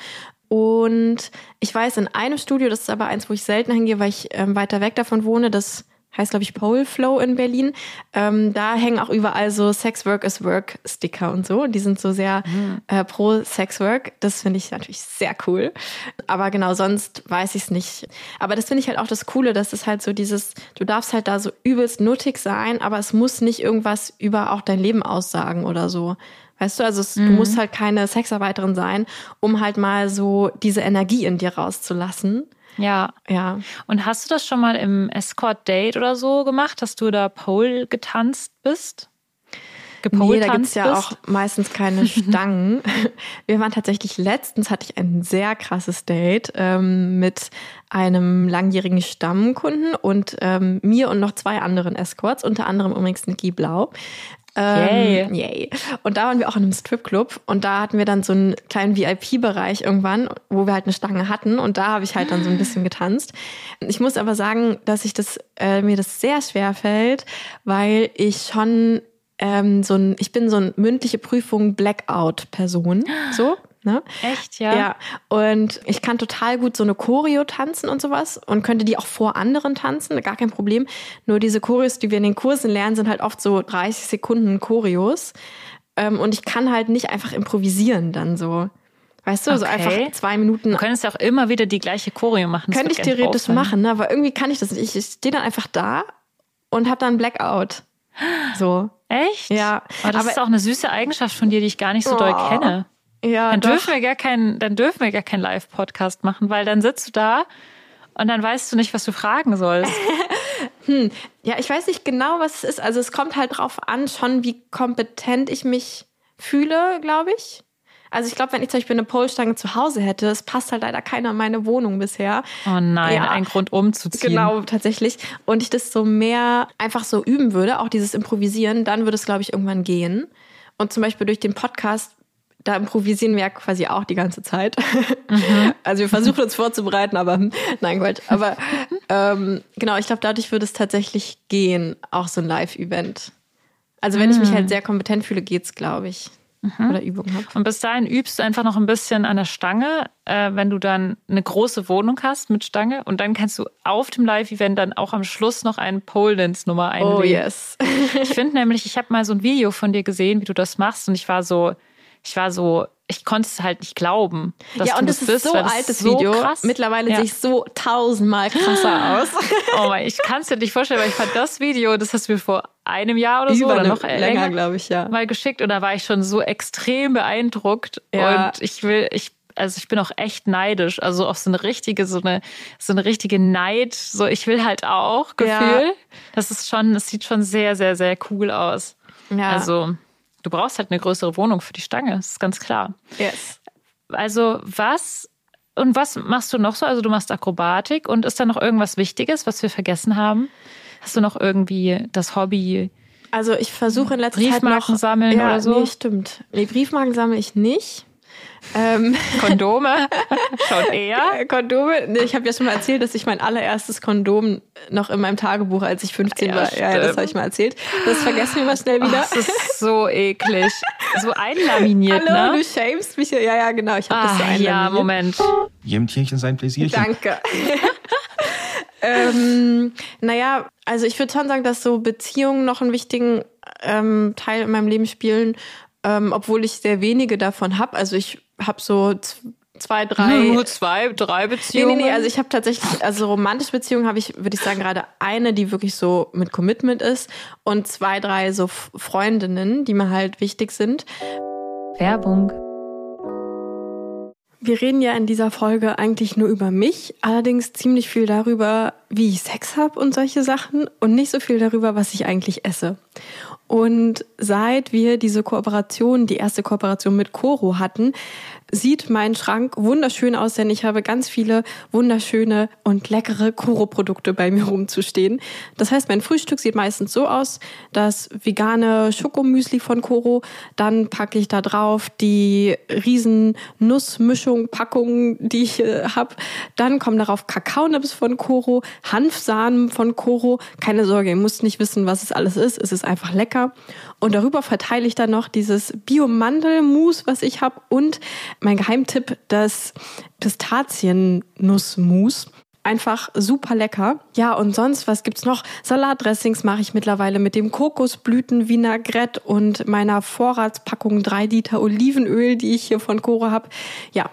Und ich weiß, in einem Studio, das ist aber eins, wo ich selten hingehe, weil ich ähm, weiter weg davon wohne, das heißt, glaube ich, Pole Flow in Berlin. Ähm, da hängen auch überall so Sex Work is Work Sticker und so. Und die sind so sehr äh, pro Sex Work. Das finde ich natürlich sehr cool. Aber genau, sonst weiß ich es nicht. Aber das finde ich halt auch das Coole, dass es halt so dieses, du darfst halt da so übelst nuttig sein, aber es muss nicht irgendwas über auch dein Leben aussagen oder so. Weißt du, also es, du musst halt keine Sexarbeiterin sein, um halt mal so diese Energie in dir rauszulassen. Ja. Ja. Und hast du das schon mal im Escort-Date oder so gemacht, dass du da Pole getanzt bist? Nee, da gibt's Gepole-tanzt ja bist? auch meistens keine [laughs] Stangen. Wir waren tatsächlich letztens, hatte ich ein sehr krasses Date ähm, mit einem langjährigen Stammkunden und ähm, mir und noch zwei anderen Escorts, unter anderem übrigens Niki Blau. Yay. Ähm, yay. Und da waren wir auch in einem Stripclub und da hatten wir dann so einen kleinen VIP-Bereich irgendwann, wo wir halt eine Stange hatten und da habe ich halt dann so ein bisschen getanzt. Ich muss aber sagen, dass ich das äh, mir das sehr schwer fällt, weil ich schon ähm, so ein, ich bin so ein mündliche Prüfung Blackout-Person, so. Ne? Echt, ja? Ja, und ich kann total gut so eine Choreo tanzen und sowas und könnte die auch vor anderen tanzen, gar kein Problem. Nur diese Choreos, die wir in den Kursen lernen, sind halt oft so 30 Sekunden Choreos. Ähm, und ich kann halt nicht einfach improvisieren dann so. Weißt du, so Okay. einfach zwei Minuten Du könntest ja auch immer wieder die gleiche Choreo machen. Könnte ich theoretisch machen, ne? aber irgendwie kann ich das nicht. Ich, ich stehe dann einfach da und habe dann Blackout. So. Echt? Ja, Aber das aber- ist auch eine süße Eigenschaft von dir, die ich gar nicht so doll Oh. kenne. Ja, Dann doch. dürfen wir gar keinen, dann dürfen wir gar keinen Live-Podcast machen, weil dann sitzt du da und dann weißt du nicht, was du fragen sollst. [laughs] Ja, ich weiß nicht genau, was es ist. Also es kommt halt drauf an, schon wie kompetent ich mich fühle, glaube ich. Also ich glaube, wenn ich zum Beispiel eine Polstange zu Hause hätte, es passt halt leider keiner in meine Wohnung bisher. Oh nein, Ja. ein Grund umzuziehen. Genau, tatsächlich. Und ich das so mehr einfach so üben würde, auch dieses Improvisieren, dann würde es, glaube ich, irgendwann gehen. Und zum Beispiel durch den Podcast, da improvisieren wir ja quasi auch die ganze Zeit. [laughs] Also wir versuchen uns vorzubereiten, aber [laughs] nein, Quatsch. Aber ähm, genau, ich glaube, dadurch würde es tatsächlich gehen, auch so ein Live-Event. Also wenn ich mich halt sehr kompetent fühle, geht's, glaube ich. Oder Übung habe. Und bis dahin übst du einfach noch ein bisschen an der Stange, äh, wenn du dann eine große Wohnung hast mit Stange. Und dann kannst du auf dem Live-Event dann auch am Schluss noch einen Pole-Dance-Nummer einlegen. Oh yes. Ich finde nämlich, ich habe mal so ein Video von dir gesehen, wie du das machst. Und ich war so, ich war so, ich konnte es halt nicht glauben. Dass ja, du und das es bist, ist so weil das altes so Video. Krass. Mittlerweile Ja. sehe ich so tausendmal krasser [gasps] aus. Oh mein, ich kann es dir nicht vorstellen, weil ich fand das Video, das hast du mir vor einem Jahr oder so Über oder noch länger, glaube ich, ja. mal geschickt und da war ich schon so extrem beeindruckt Ja. und ich will, ich, also ich bin auch echt neidisch, also auf so eine richtige, so eine, so eine richtige Neid, so ich will halt auch Gefühl. Ja. Das ist schon, es sieht schon sehr, sehr, sehr cool aus. Ja. Also du brauchst halt eine größere Wohnung für die Stange, das ist ganz klar. yes. Also was Und was machst du noch so? Also du machst Akrobatik und ist da noch irgendwas Wichtiges, was wir vergessen haben? Hast du noch irgendwie das Hobby? Also ich versuche in letzter Zeit noch Briefmarken sammeln ja, oder so? Nee, stimmt. Nee, Briefmarken sammle ich nicht. Ähm, Kondome? [laughs] Schon eher? Äh, Kondome. Nee, ich habe ja schon mal erzählt, dass ich mein allererstes Kondom noch in meinem Tagebuch, als ich 15 Ja, war, ja, das habe ich mal erzählt. Das vergessen wir mal schnell Oh, wieder. das ist so eklig. So [laughs] einlaminiert, Hallo, ne? du shamest mich. Ja, ja, genau. Ich habe das so Ah, ja, einlaminiert. Moment. Jedem Tierchen sein Pläsierchen. Danke. [laughs] ähm, naja, also ich würde schon sagen, dass so Beziehungen noch einen wichtigen ähm, Teil in meinem Leben spielen, ähm, obwohl ich sehr wenige davon habe. Also ich habe so zwei, drei. Nur zwei, drei Nee, Beziehungen. nee, nee, also ich habe tatsächlich, also romantische Beziehungen habe ich, würde ich sagen, gerade eine, die wirklich so mit Commitment ist und zwei, drei so Freundinnen, die mir halt wichtig sind. Werbung. Wir reden ja in dieser Folge eigentlich nur über mich, allerdings ziemlich viel darüber, wie ich Sex habe und solche Sachen und nicht so viel darüber, was ich eigentlich esse. Und seit wir diese Kooperation, die erste Kooperation mit Coro hatten, sieht mein Schrank wunderschön aus, denn ich habe ganz viele wunderschöne und leckere Coro-Produkte bei mir rumzustehen. Das heißt, mein Frühstück sieht meistens so aus, das vegane Schokomüsli von Coro, dann packe ich da drauf die riesen Nussmischung, Packungen, die ich äh, habe. Dann kommen darauf Kakaonips von Coro, Hanfsamen von Coro. Keine Sorge, ihr müsst nicht wissen, was es alles ist. Es ist einfach lecker. Und darüber verteile ich dann noch dieses Bio-Mandel-Mousse, was ich habe. Und mein Geheimtipp, das Pistaziennuss-Mousse. Einfach super lecker. Ja, und sonst, was gibt's noch? Salatdressings mache ich mittlerweile mit dem Kokosblüten-Vinaigrette und meiner Vorratspackung 3 Liter Olivenöl, die ich hier von Coro habe. Ja.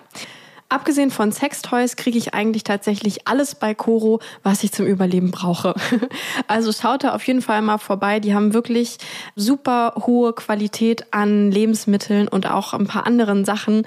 Abgesehen von Sextoys kriege ich eigentlich tatsächlich alles bei Coro, was ich zum Überleben brauche. [laughs] Also schaut da auf jeden Fall mal vorbei. Die haben wirklich super hohe Qualität an Lebensmitteln und auch ein paar anderen Sachen.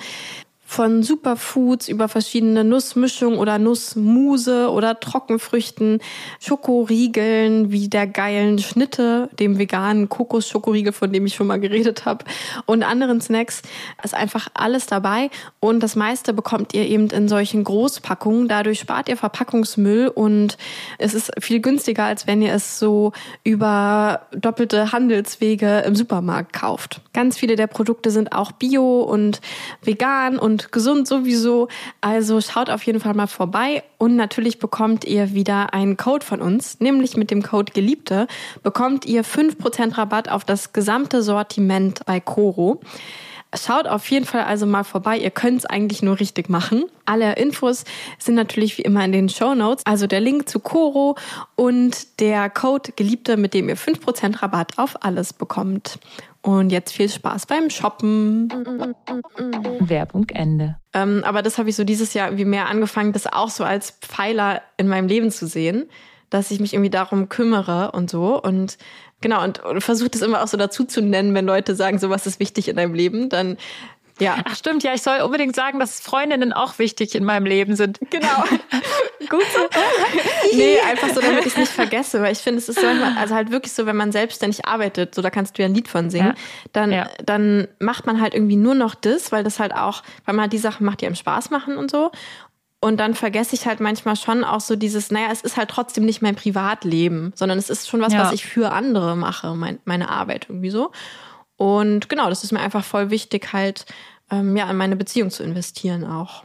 Von Superfoods über verschiedene Nussmischungen oder Nussmuse oder Trockenfrüchten, Schokoriegeln wie der geilen Schnitte, dem veganen Kokosschokoriegel, von dem ich schon mal geredet habe, und anderen Snacks. Ist einfach alles dabei und das meiste bekommt ihr eben in solchen Großpackungen. Dadurch spart ihr Verpackungsmüll und es ist viel günstiger, als wenn ihr es so über doppelte Handelswege im Supermarkt kauft. Ganz viele der Produkte sind auch bio und vegan und gesund sowieso. Also schaut auf jeden Fall mal vorbei und natürlich bekommt ihr wieder einen Code von uns, nämlich mit dem Code Geliebte bekommt ihr 5% Rabatt auf das gesamte Sortiment bei Coro. Schaut auf jeden Fall also mal vorbei. Ihr könnt es eigentlich nur richtig machen. Alle Infos sind natürlich wie immer in den Show Notes. Also der Link zu Coro und der Code Geliebte, mit dem ihr 5% Rabatt auf alles bekommt. Und jetzt viel Spaß beim Shoppen. Werbung Ende. Ähm, aber das habe ich so dieses Jahr irgendwie mehr angefangen, das auch so als Pfeiler in meinem Leben zu sehen, dass ich mich irgendwie darum kümmere und so. Und genau, und, und versuche das immer auch so dazu zu nennen, wenn Leute sagen, so was ist wichtig in deinem Leben, dann ja. Ach stimmt, ja, ich soll unbedingt sagen, dass Freundinnen auch wichtig in meinem Leben sind. Genau. [laughs] Gut so. [laughs] nee, einfach so, damit ich es nicht vergesse, weil ich finde, es ist so manchmal, also halt wirklich so, wenn man selbstständig arbeitet, so da kannst du ja ein Lied von singen, Ja. dann, Ja. dann macht man halt irgendwie nur noch das, weil das halt auch, weil man halt die Sachen macht, die einem Spaß machen und so. Und dann vergesse ich halt manchmal schon auch so dieses, naja, es ist halt trotzdem nicht mein Privatleben, sondern es ist schon was, Ja. was ich für andere mache, mein, meine Arbeit irgendwie so. Und genau, das ist mir einfach voll wichtig, halt ähm, ja, in meine Beziehung zu investieren auch.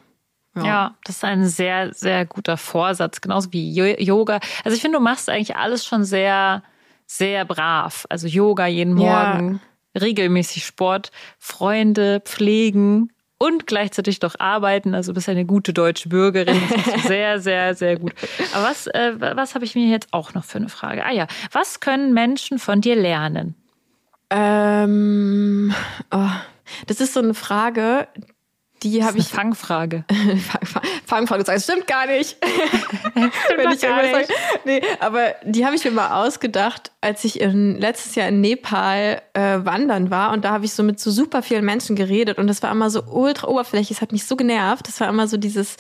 Ja. das ist ein sehr, sehr guter Vorsatz, genauso wie Yoga. Also ich finde, du machst eigentlich alles schon sehr, sehr brav. Also Yoga jeden Ja. Morgen, regelmäßig Sport, Freunde, pflegen und gleichzeitig doch arbeiten. Also du bist eine gute deutsche Bürgerin. Das du [laughs] sehr, sehr, sehr gut. Aber was, äh, was habe ich mir jetzt auch noch für eine Frage? Ah ja, was können Menschen von dir lernen? Ähm, oh, das ist so eine Frage, die habe ich. Fangfrage. [laughs] Fangfrage gesagt, stimmt gar nicht. [laughs] Wenn doch ich gar nicht. sage. Nee, aber die habe ich mir mal ausgedacht, als ich in, letztes Jahr in Nepal äh, wandern war und da habe ich so mit so super vielen Menschen geredet und das war immer so ultra oberflächlich, es hat mich so genervt. Das war immer so dieses,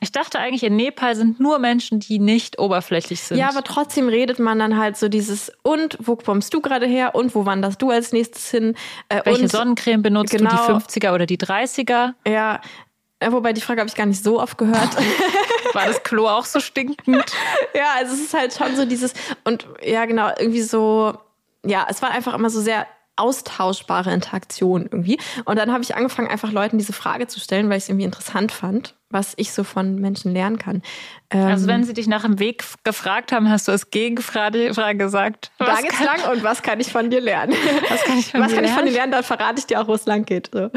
Ich dachte eigentlich, in Nepal sind nur Menschen, die nicht oberflächlich sind. Ja, aber trotzdem redet man dann halt so dieses, und wo kommst du gerade her und wo wanderst du als nächstes hin? Äh, Welche und, Sonnencreme benutzt genau. du, die 50er oder die 30er? Ja, Ja, wobei die Frage habe ich gar nicht so oft gehört. [laughs] War das Klo auch so stinkend? [laughs] ja, also es ist halt schon so dieses und ja genau irgendwie so ja, es war einfach immer so sehr austauschbare Interaktion irgendwie. Und dann habe ich angefangen, einfach Leuten diese Frage zu stellen, weil ich es irgendwie interessant fand, was ich so von Menschen lernen kann. Ähm, also wenn sie dich nach dem Weg gefragt haben, hast du als Gegenfrage gesagt. Da geht's lang und was kann ich von dir lernen? [laughs] Was kann ich von, was dir, kann lernen? Ich von dir lernen? Dann verrate ich dir auch, wo es lang geht. So.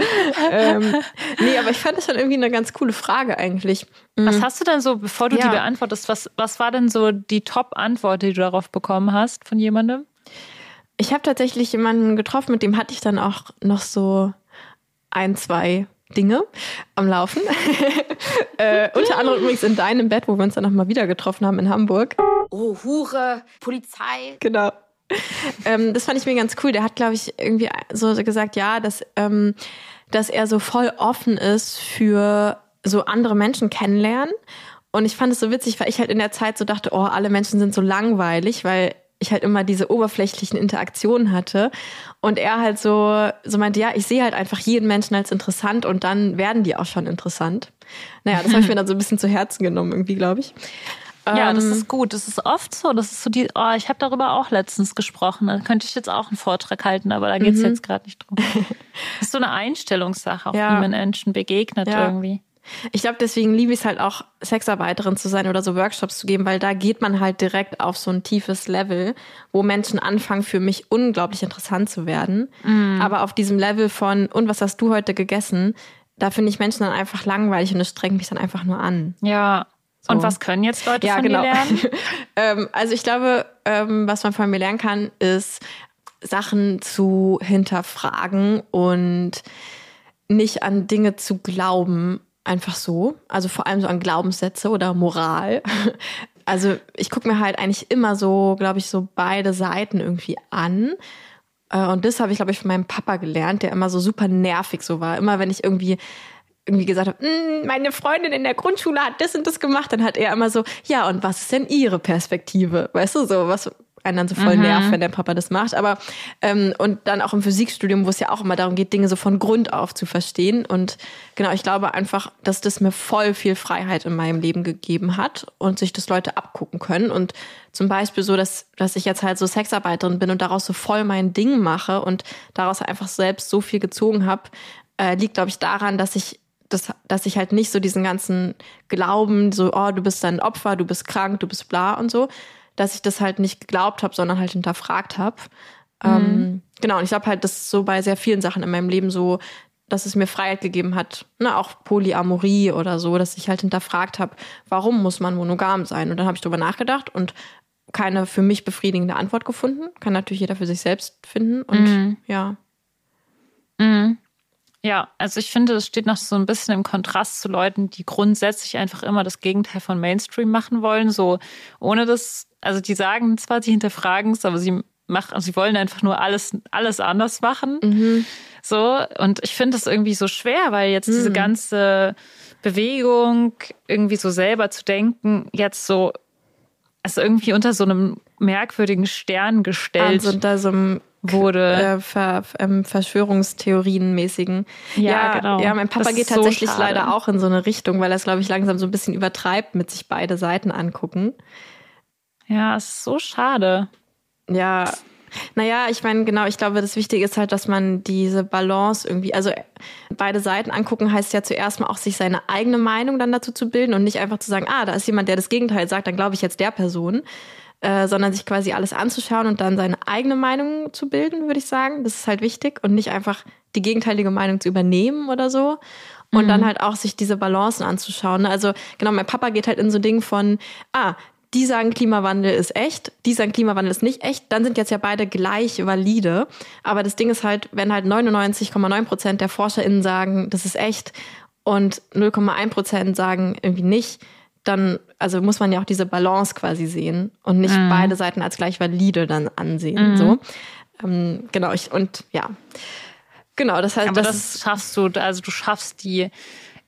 ähm, [laughs] nee, aber ich fand das schon irgendwie eine ganz coole Frage eigentlich. Was mhm. hast du denn so, bevor du ja. die beantwortest, was, was war denn so die Top-Antwort, die du darauf bekommen hast von jemandem? Ich habe tatsächlich jemanden getroffen, mit dem hatte ich dann auch noch so ein, zwei Dinge am Laufen. [laughs] äh, unter anderem übrigens in deinem Bett, wo wir uns dann nochmal wieder getroffen haben in Hamburg. Oh, Hure, Polizei. Genau. ähm, das fand ich mir ganz cool. Der hat, glaube ich, irgendwie so gesagt, ja, dass, ähm, dass er so voll offen ist für so andere Menschen kennenlernen. Und ich fand es so witzig, weil ich halt in der Zeit so dachte, oh, alle Menschen sind so langweilig, weil ich halt immer diese oberflächlichen Interaktionen hatte und er halt so so meinte, ja, ich sehe halt einfach jeden Menschen als interessant und dann werden die auch schon interessant. Naja, das habe ich mir [laughs] dann so ein bisschen zu Herzen genommen irgendwie, glaube ich. Ja, das ist gut. Das ist oft so. Das ist so die. Oh, ich habe darüber auch letztens gesprochen. Da könnte ich jetzt auch einen Vortrag halten, aber da geht es mhm. jetzt gerade nicht drum. [laughs] Das ist so eine Einstellungssache, auch ja. wie man Menschen begegnet ja. irgendwie. Ich glaube, deswegen liebe ich es halt auch, Sexarbeiterin zu sein oder so Workshops zu geben, weil da geht man halt direkt auf so ein tiefes Level, wo Menschen anfangen, für mich unglaublich interessant zu werden. Mm. Aber auf diesem Level von, und was hast du heute gegessen? Da finde ich Menschen dann einfach langweilig und es strengt mich dann einfach nur an. Ja. So. Und was können jetzt Leute ja, von genau. dir lernen? [laughs] ähm, also ich glaube, ähm, was man von mir lernen kann, ist Sachen zu hinterfragen und nicht an Dinge zu glauben einfach so. Also vor allem so an Glaubenssätze oder Moral. [laughs] Also ich gucke mir halt eigentlich immer so, glaube ich, so beide Seiten irgendwie an. Äh, und das habe ich, glaube ich, von meinem Papa gelernt, der immer so super nervig so war. Immer wenn ich irgendwie irgendwie gesagt habe, hm, meine Freundin in der Grundschule hat das und das gemacht, dann hat er immer so, ja, und was ist denn ihre Perspektive? Weißt du, so, was, einen dann so voll mhm. nervt, wenn der Papa das macht. Aber ähm, und dann auch im Physikstudium, wo es ja auch immer darum geht, Dinge so von Grund auf zu verstehen. Und genau, ich glaube einfach, dass das mir voll viel Freiheit in meinem Leben gegeben hat und sich das Leute abgucken können. Und zum Beispiel so, dass, dass ich jetzt halt so Sexarbeiterin bin und daraus so voll mein Ding mache und daraus einfach selbst so viel gezogen habe, äh, liegt, glaube ich, daran, dass ich das, dass ich halt nicht so diesen ganzen Glauben, so, oh, du bist ein Opfer, du bist krank, du bist bla und so, dass ich das halt nicht geglaubt habe, sondern halt hinterfragt habe. Mhm. Ähm, genau, und ich glaube halt, das ist so bei sehr vielen Sachen in meinem Leben so, dass es mir Freiheit gegeben hat, ne, auch Polyamorie oder so, dass ich halt hinterfragt habe, warum muss man monogam sein? Und dann habe ich drüber nachgedacht und keine für mich befriedigende Antwort gefunden. Kann natürlich jeder für sich selbst finden. Und mhm. ja. Mhm. Ja, also ich finde, es steht noch so ein bisschen im Kontrast zu Leuten, die grundsätzlich einfach immer das Gegenteil von Mainstream machen wollen, so ohne das, also die sagen zwar, sie hinterfragen es, aber sie machen, also sie wollen einfach nur alles, alles anders machen. Mhm. So, und ich finde das irgendwie so schwer, weil jetzt mhm. diese ganze Bewegung, irgendwie so selber zu denken, jetzt so, also irgendwie unter so einem merkwürdigen Stern gestellt. Also unter so einem wurde. Äh, Ver, ähm, Verschwörungstheorien-mäßigen. Ja, ja, genau. Ja, mein Papa das geht tatsächlich so leider auch in so eine Richtung, weil er es, glaube ich, langsam so ein bisschen übertreibt, mit sich beide Seiten angucken. Ja, ist so schade. Ja, naja, ich meine, genau, ich glaube, das Wichtige ist halt, dass man diese Balance irgendwie, also beide Seiten angucken heißt ja zuerst mal auch, sich seine eigene Meinung dann dazu zu bilden und nicht einfach zu sagen, ah, da ist jemand, der das Gegenteil sagt, dann glaube ich jetzt der Person, äh, sondern sich quasi alles anzuschauen und dann seine eigene Meinung zu bilden, würde ich sagen. Das ist halt wichtig und nicht einfach die gegenteilige Meinung zu übernehmen oder so. Und mhm. dann halt auch sich diese Balancen anzuschauen. Also genau, mein Papa geht halt in so Dingen von, ah, die sagen Klimawandel ist echt, die sagen Klimawandel ist nicht echt, dann sind jetzt ja beide gleich valide. Aber das Ding ist halt, wenn halt 99,9 Prozent der ForscherInnen sagen, das ist echt und 0,1 Prozent sagen irgendwie nicht, dann, also muss man ja auch diese Balance quasi sehen und nicht mhm. beide Seiten als gleich valide dann ansehen. Mhm. So. Ähm, genau, ich, und ja. Genau, das heißt. Aber das, das schaffst du, also du schaffst die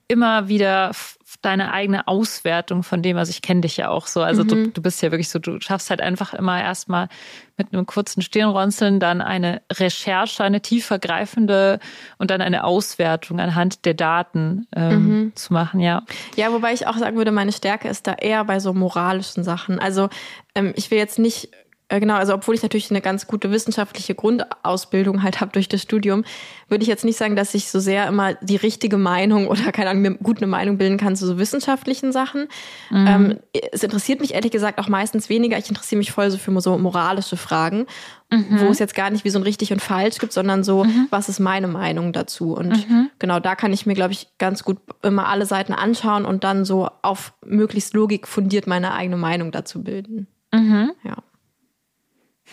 immer wieder deine eigene Auswertung von dem, also ich kenne dich ja auch so. Also mhm. du, du bist ja wirklich so, du schaffst halt einfach immer erstmal mit einem kurzen Stirnrunzeln dann eine Recherche, eine tiefergreifende und dann eine Auswertung anhand der Daten ähm, mhm. zu machen, ja. Ja, wobei ich auch sagen würde, meine Stärke ist da eher bei so moralischen Sachen. Also ähm, ich will jetzt nicht genau, also obwohl ich natürlich eine ganz gute wissenschaftliche Grundausbildung halt habe durch das Studium, würde ich jetzt nicht sagen, dass ich so sehr immer die richtige Meinung oder keine Ahnung, mir gut eine Meinung bilden kann zu so wissenschaftlichen Sachen. Mhm. Ähm, es interessiert mich ehrlich gesagt auch meistens weniger. Ich interessiere mich voll so für so moralische Fragen, mhm. wo es jetzt gar nicht wie so ein richtig und falsch gibt, sondern so, mhm. was ist meine Meinung dazu? Und mhm. genau da kann ich mir, glaube ich, ganz gut immer alle Seiten anschauen und dann so auf möglichst Logik fundiert meine eigene Meinung dazu bilden. Mhm. Ja.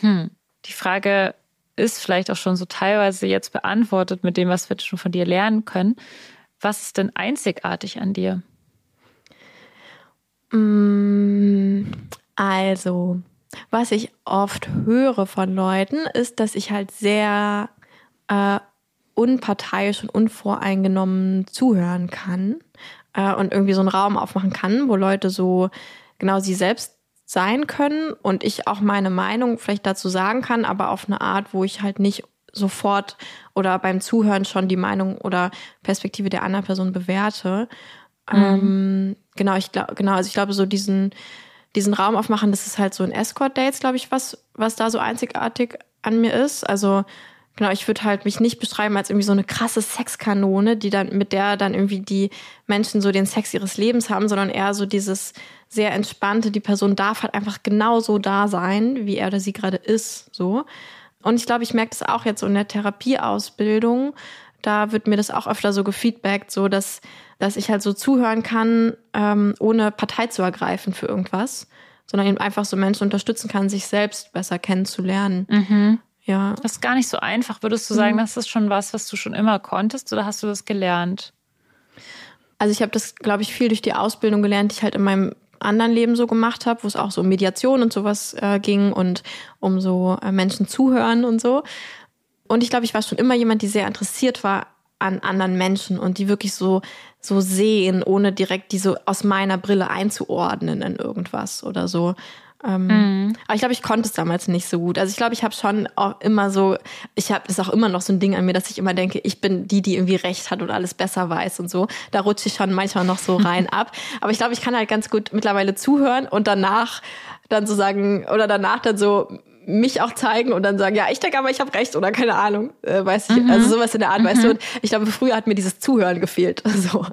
Hm. Die Frage ist vielleicht auch schon so teilweise jetzt beantwortet mit dem, was wir schon von dir lernen können. Was ist denn einzigartig an dir? Mm, also, was ich oft höre von Leuten, ist, dass ich halt sehr äh, unparteiisch und unvoreingenommen zuhören kann äh, und irgendwie so einen Raum aufmachen kann, wo Leute so genau sie selbst sein können und ich auch meine Meinung vielleicht dazu sagen kann, aber auf eine Art, wo ich halt nicht sofort oder beim Zuhören schon die Meinung oder Perspektive der anderen Person bewerte. Mhm. Ähm, genau, ich glaube, genau, also ich glaube, so diesen, diesen Raum aufmachen, das ist halt so ein Escort-Dates, glaube ich, was, was da so einzigartig an mir ist. Also genau, ich würde halt mich nicht beschreiben als irgendwie so eine krasse Sexkanone, die dann, mit der dann irgendwie die Menschen so den Sex ihres Lebens haben, sondern eher so dieses sehr entspannte, die Person darf halt einfach genauso da sein, wie er oder sie gerade ist, so. Und ich glaube, ich merke das auch jetzt so in der Therapieausbildung. Da wird mir das auch öfter so gefeedbackt, so dass, dass ich halt so zuhören kann, ähm, ohne Partei zu ergreifen für irgendwas, sondern eben einfach so Menschen unterstützen kann, sich selbst besser kennenzulernen. Mhm. Ja. Das ist gar nicht so einfach. Würdest du sagen, mhm. das ist schon was, was du schon immer konntest oder hast du das gelernt? Also ich habe das, glaube ich, viel durch die Ausbildung gelernt, die ich halt in meinem anderen Leben so gemacht habe, wo es auch so um Mediation und sowas äh, ging und um so äh, Menschen zuhören und so. Und ich glaube, ich war schon immer jemand, die sehr interessiert war an anderen Menschen und die wirklich so so sehen, ohne direkt die so aus meiner Brille einzuordnen in irgendwas oder so. Ähm, mhm. Aber ich glaube, ich konnte es damals nicht so gut. Also ich glaube, ich habe schon auch immer so, ich habe ist auch immer noch so ein Ding an mir, dass ich immer denke, ich bin die, die irgendwie recht hat und alles besser weiß und so. Da rutsche ich schon manchmal noch so rein [laughs] ab. Aber ich glaube, ich kann halt ganz gut mittlerweile zuhören und danach dann so sagen oder danach dann so mich auch zeigen und dann sagen, ja, ich denke aber, ich habe recht oder keine Ahnung, äh, weiß ich, mhm. also sowas in der Art, mhm. weißt du. Mhm. Und ich glaube, früher hat mir dieses Zuhören gefehlt. [laughs] So.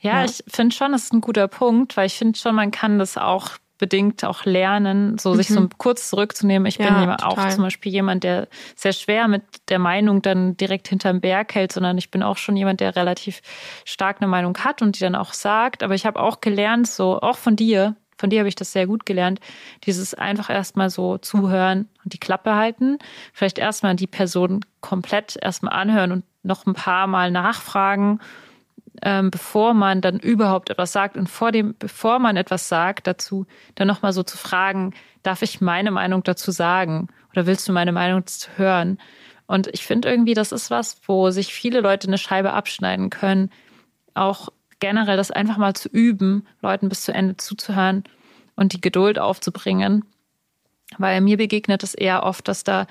Ja, ja. ich finde schon, das ist ein guter Punkt, weil ich finde schon, man kann das auch bedingt auch lernen, so mhm. sich so mhm. kurz zurückzunehmen. Ich ja, bin ja auch zum Beispiel jemand, der sehr schwer mit der Meinung dann direkt hinterm Berg hält, sondern ich bin auch schon jemand, der relativ stark eine Meinung hat und die dann auch sagt. Aber ich habe auch gelernt, so auch von dir, von dir habe ich das sehr gut gelernt, dieses einfach erstmal so zuhören und die Klappe halten. Vielleicht erstmal die Person komplett erstmal anhören und noch ein paar Mal nachfragen ähm, bevor man dann überhaupt etwas sagt und vor dem, bevor man etwas sagt dazu, dann nochmal so zu fragen, darf ich meine Meinung dazu sagen oder willst du meine Meinung hören? Und ich finde irgendwie, das ist was, wo sich viele Leute eine Scheibe abschneiden können, auch generell das einfach mal zu üben, Leuten bis zu Ende zuzuhören und die Geduld aufzubringen. Weil mir begegnet es eher oft, dass da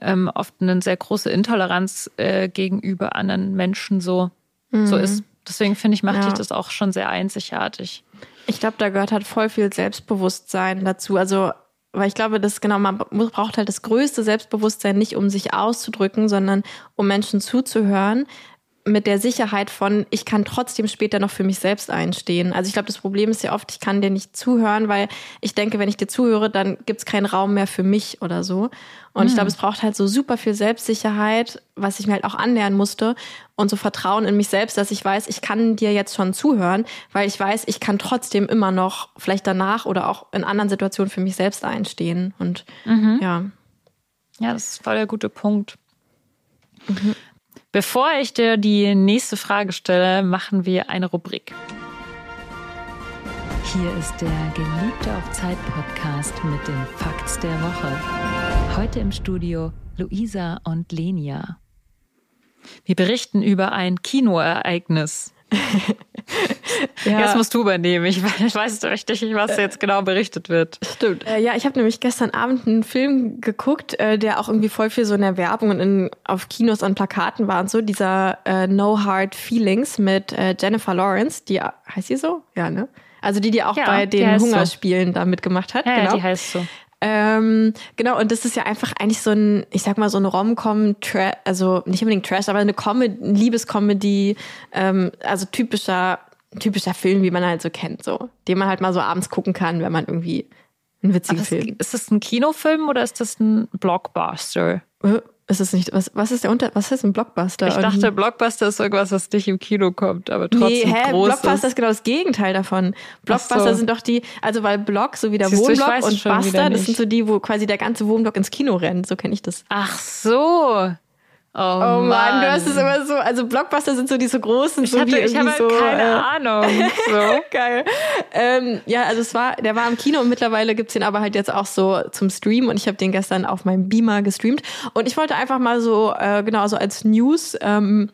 ähm, oft eine sehr große Intoleranz äh, gegenüber anderen Menschen so, mhm. so ist. Deswegen finde ich, macht ja. dich das auch schon sehr einzigartig. Ich glaube, da gehört halt voll viel Selbstbewusstsein dazu. Also, weil ich glaube, dass genau, man braucht halt das größte Selbstbewusstsein nicht, um sich auszudrücken, sondern um Menschen zuzuhören mit der Sicherheit von, ich kann trotzdem später noch für mich selbst einstehen. Also ich glaube, das Problem ist ja oft, ich kann dir nicht zuhören, weil ich denke, wenn ich dir zuhöre, dann gibt es keinen Raum mehr für mich oder so. Und mhm. ich glaube, es braucht halt so super viel Selbstsicherheit, was ich mir halt auch annähern musste und so Vertrauen in mich selbst, dass ich weiß, ich kann dir jetzt schon zuhören, weil ich weiß, ich kann trotzdem immer noch vielleicht danach oder auch in anderen Situationen für mich selbst einstehen. Und mhm. ja. Ja, das ist voll der gute Punkt. Mhm. Bevor ich dir die nächste Frage stelle, machen wir eine Rubrik. Hier ist der Geliebte auf Zeit Podcast mit den Facts der Woche. Heute im Studio Luisa und Lenia. Wir berichten über ein Kinoereignis. [laughs] ja. Jetzt musst du übernehmen. Ich, ich weiß richtig, was jetzt genau berichtet wird. Stimmt. Äh, ja, ich habe nämlich gestern Abend einen Film geguckt, äh, der auch irgendwie voll viel so in der Werbung und in, auf Kinos an Plakaten war und so. Dieser äh, No Hard Feelings mit äh, Jennifer Lawrence, die heißt sie so? Ja, ne? Also die, die auch ja, bei den Hungerspielen so. da mitgemacht hat. Ja, genau. Ja, die heißt so. Ähm, genau, und das ist ja einfach eigentlich so ein, ich sag mal, so ein Rom-Com, also nicht unbedingt Trash, aber eine Comedy, Liebescomedy, ähm, also typischer, typischer Film, wie man halt so kennt, so, den man halt mal so abends gucken kann, wenn man irgendwie einen witzigen Ach, Film. Ist das ein Kinofilm oder ist das ein Blockbuster? Äh, ist es nicht, was, was ist der Unter, was ist ein Blockbuster? Ich dachte, Blockbuster ist irgendwas, was nicht im Kino kommt, aber trotzdem nee, hä, groß Blockbuster ist. genau das Gegenteil davon. Blockbuster so. sind doch die, also weil Block, so wie der Siehst Wohnblock und Buster, das sind so die, wo quasi der ganze Wohnblock ins Kino rennt, so kenne ich das. Ach so. Oh, oh Mann. Du hast es immer so, also Blockbuster sind so diese großen, ich so hatte, wie ich habe so, keine äh, Ahnung. [laughs] So. Geil. Ähm, ja, also es war, der war im Kino und mittlerweile gibt's den aber halt jetzt auch so zum Stream und ich habe den gestern auf meinem Beamer gestreamt und ich wollte einfach mal so, äh, genau, so als News ähm,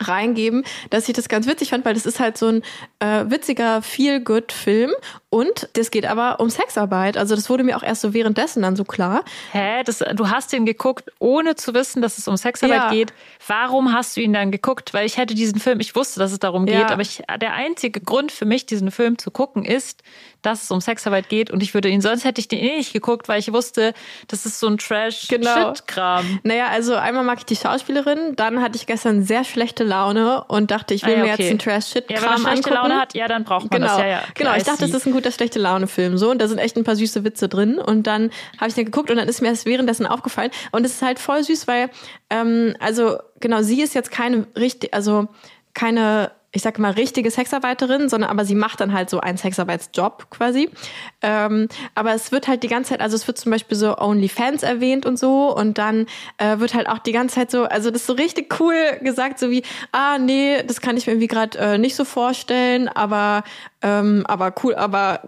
reingeben, dass ich das ganz witzig fand, weil das ist halt so ein äh, witziger Feel-Good-Film und das geht aber um Sexarbeit. Also das wurde mir auch erst so währenddessen dann so klar. Hä? Das, du hast den geguckt, ohne zu wissen, dass es um Sexarbeit ja. geht. Warum hast du ihn dann geguckt? Weil ich hätte diesen Film, ich wusste, dass es darum geht, ja. aber ich, der einzige Grund für mich, diesen Film zu gucken, ist, dass es um Sexarbeit geht und ich würde ihn, sonst hätte ich den eh nicht geguckt, weil ich wusste, das ist so ein Trash-Shit-Kram. Genau. Naja, also einmal mag ich die Schauspielerin, dann hatte ich gestern sehr schlechte Laune und dachte, ich will ah, ja, okay. mir jetzt einen Trash-Shit-Kram ja, wenn man schlechte angucken. Laune hat, ja, dann braucht man genau. das. Ja, ja. Genau, ich dachte, das ist ein guter schlechte Laune-Film. So, und da sind echt ein paar süße Witze drin. Und dann habe ich den geguckt und dann ist mir das währenddessen aufgefallen. Und es ist halt voll süß, weil, ähm, also genau, sie ist jetzt keine richtig, also keine ich sag mal, richtige Sexarbeiterin, sondern aber sie macht dann halt so einen Sexarbeitsjob quasi. Ähm, aber es wird halt die ganze Zeit, also es wird zum Beispiel so OnlyFans erwähnt und so und dann äh, wird halt auch die ganze Zeit so, also das ist so richtig cool gesagt, so wie, ah nee, das kann ich mir irgendwie gerade äh, nicht so vorstellen, aber ähm, aber cool, aber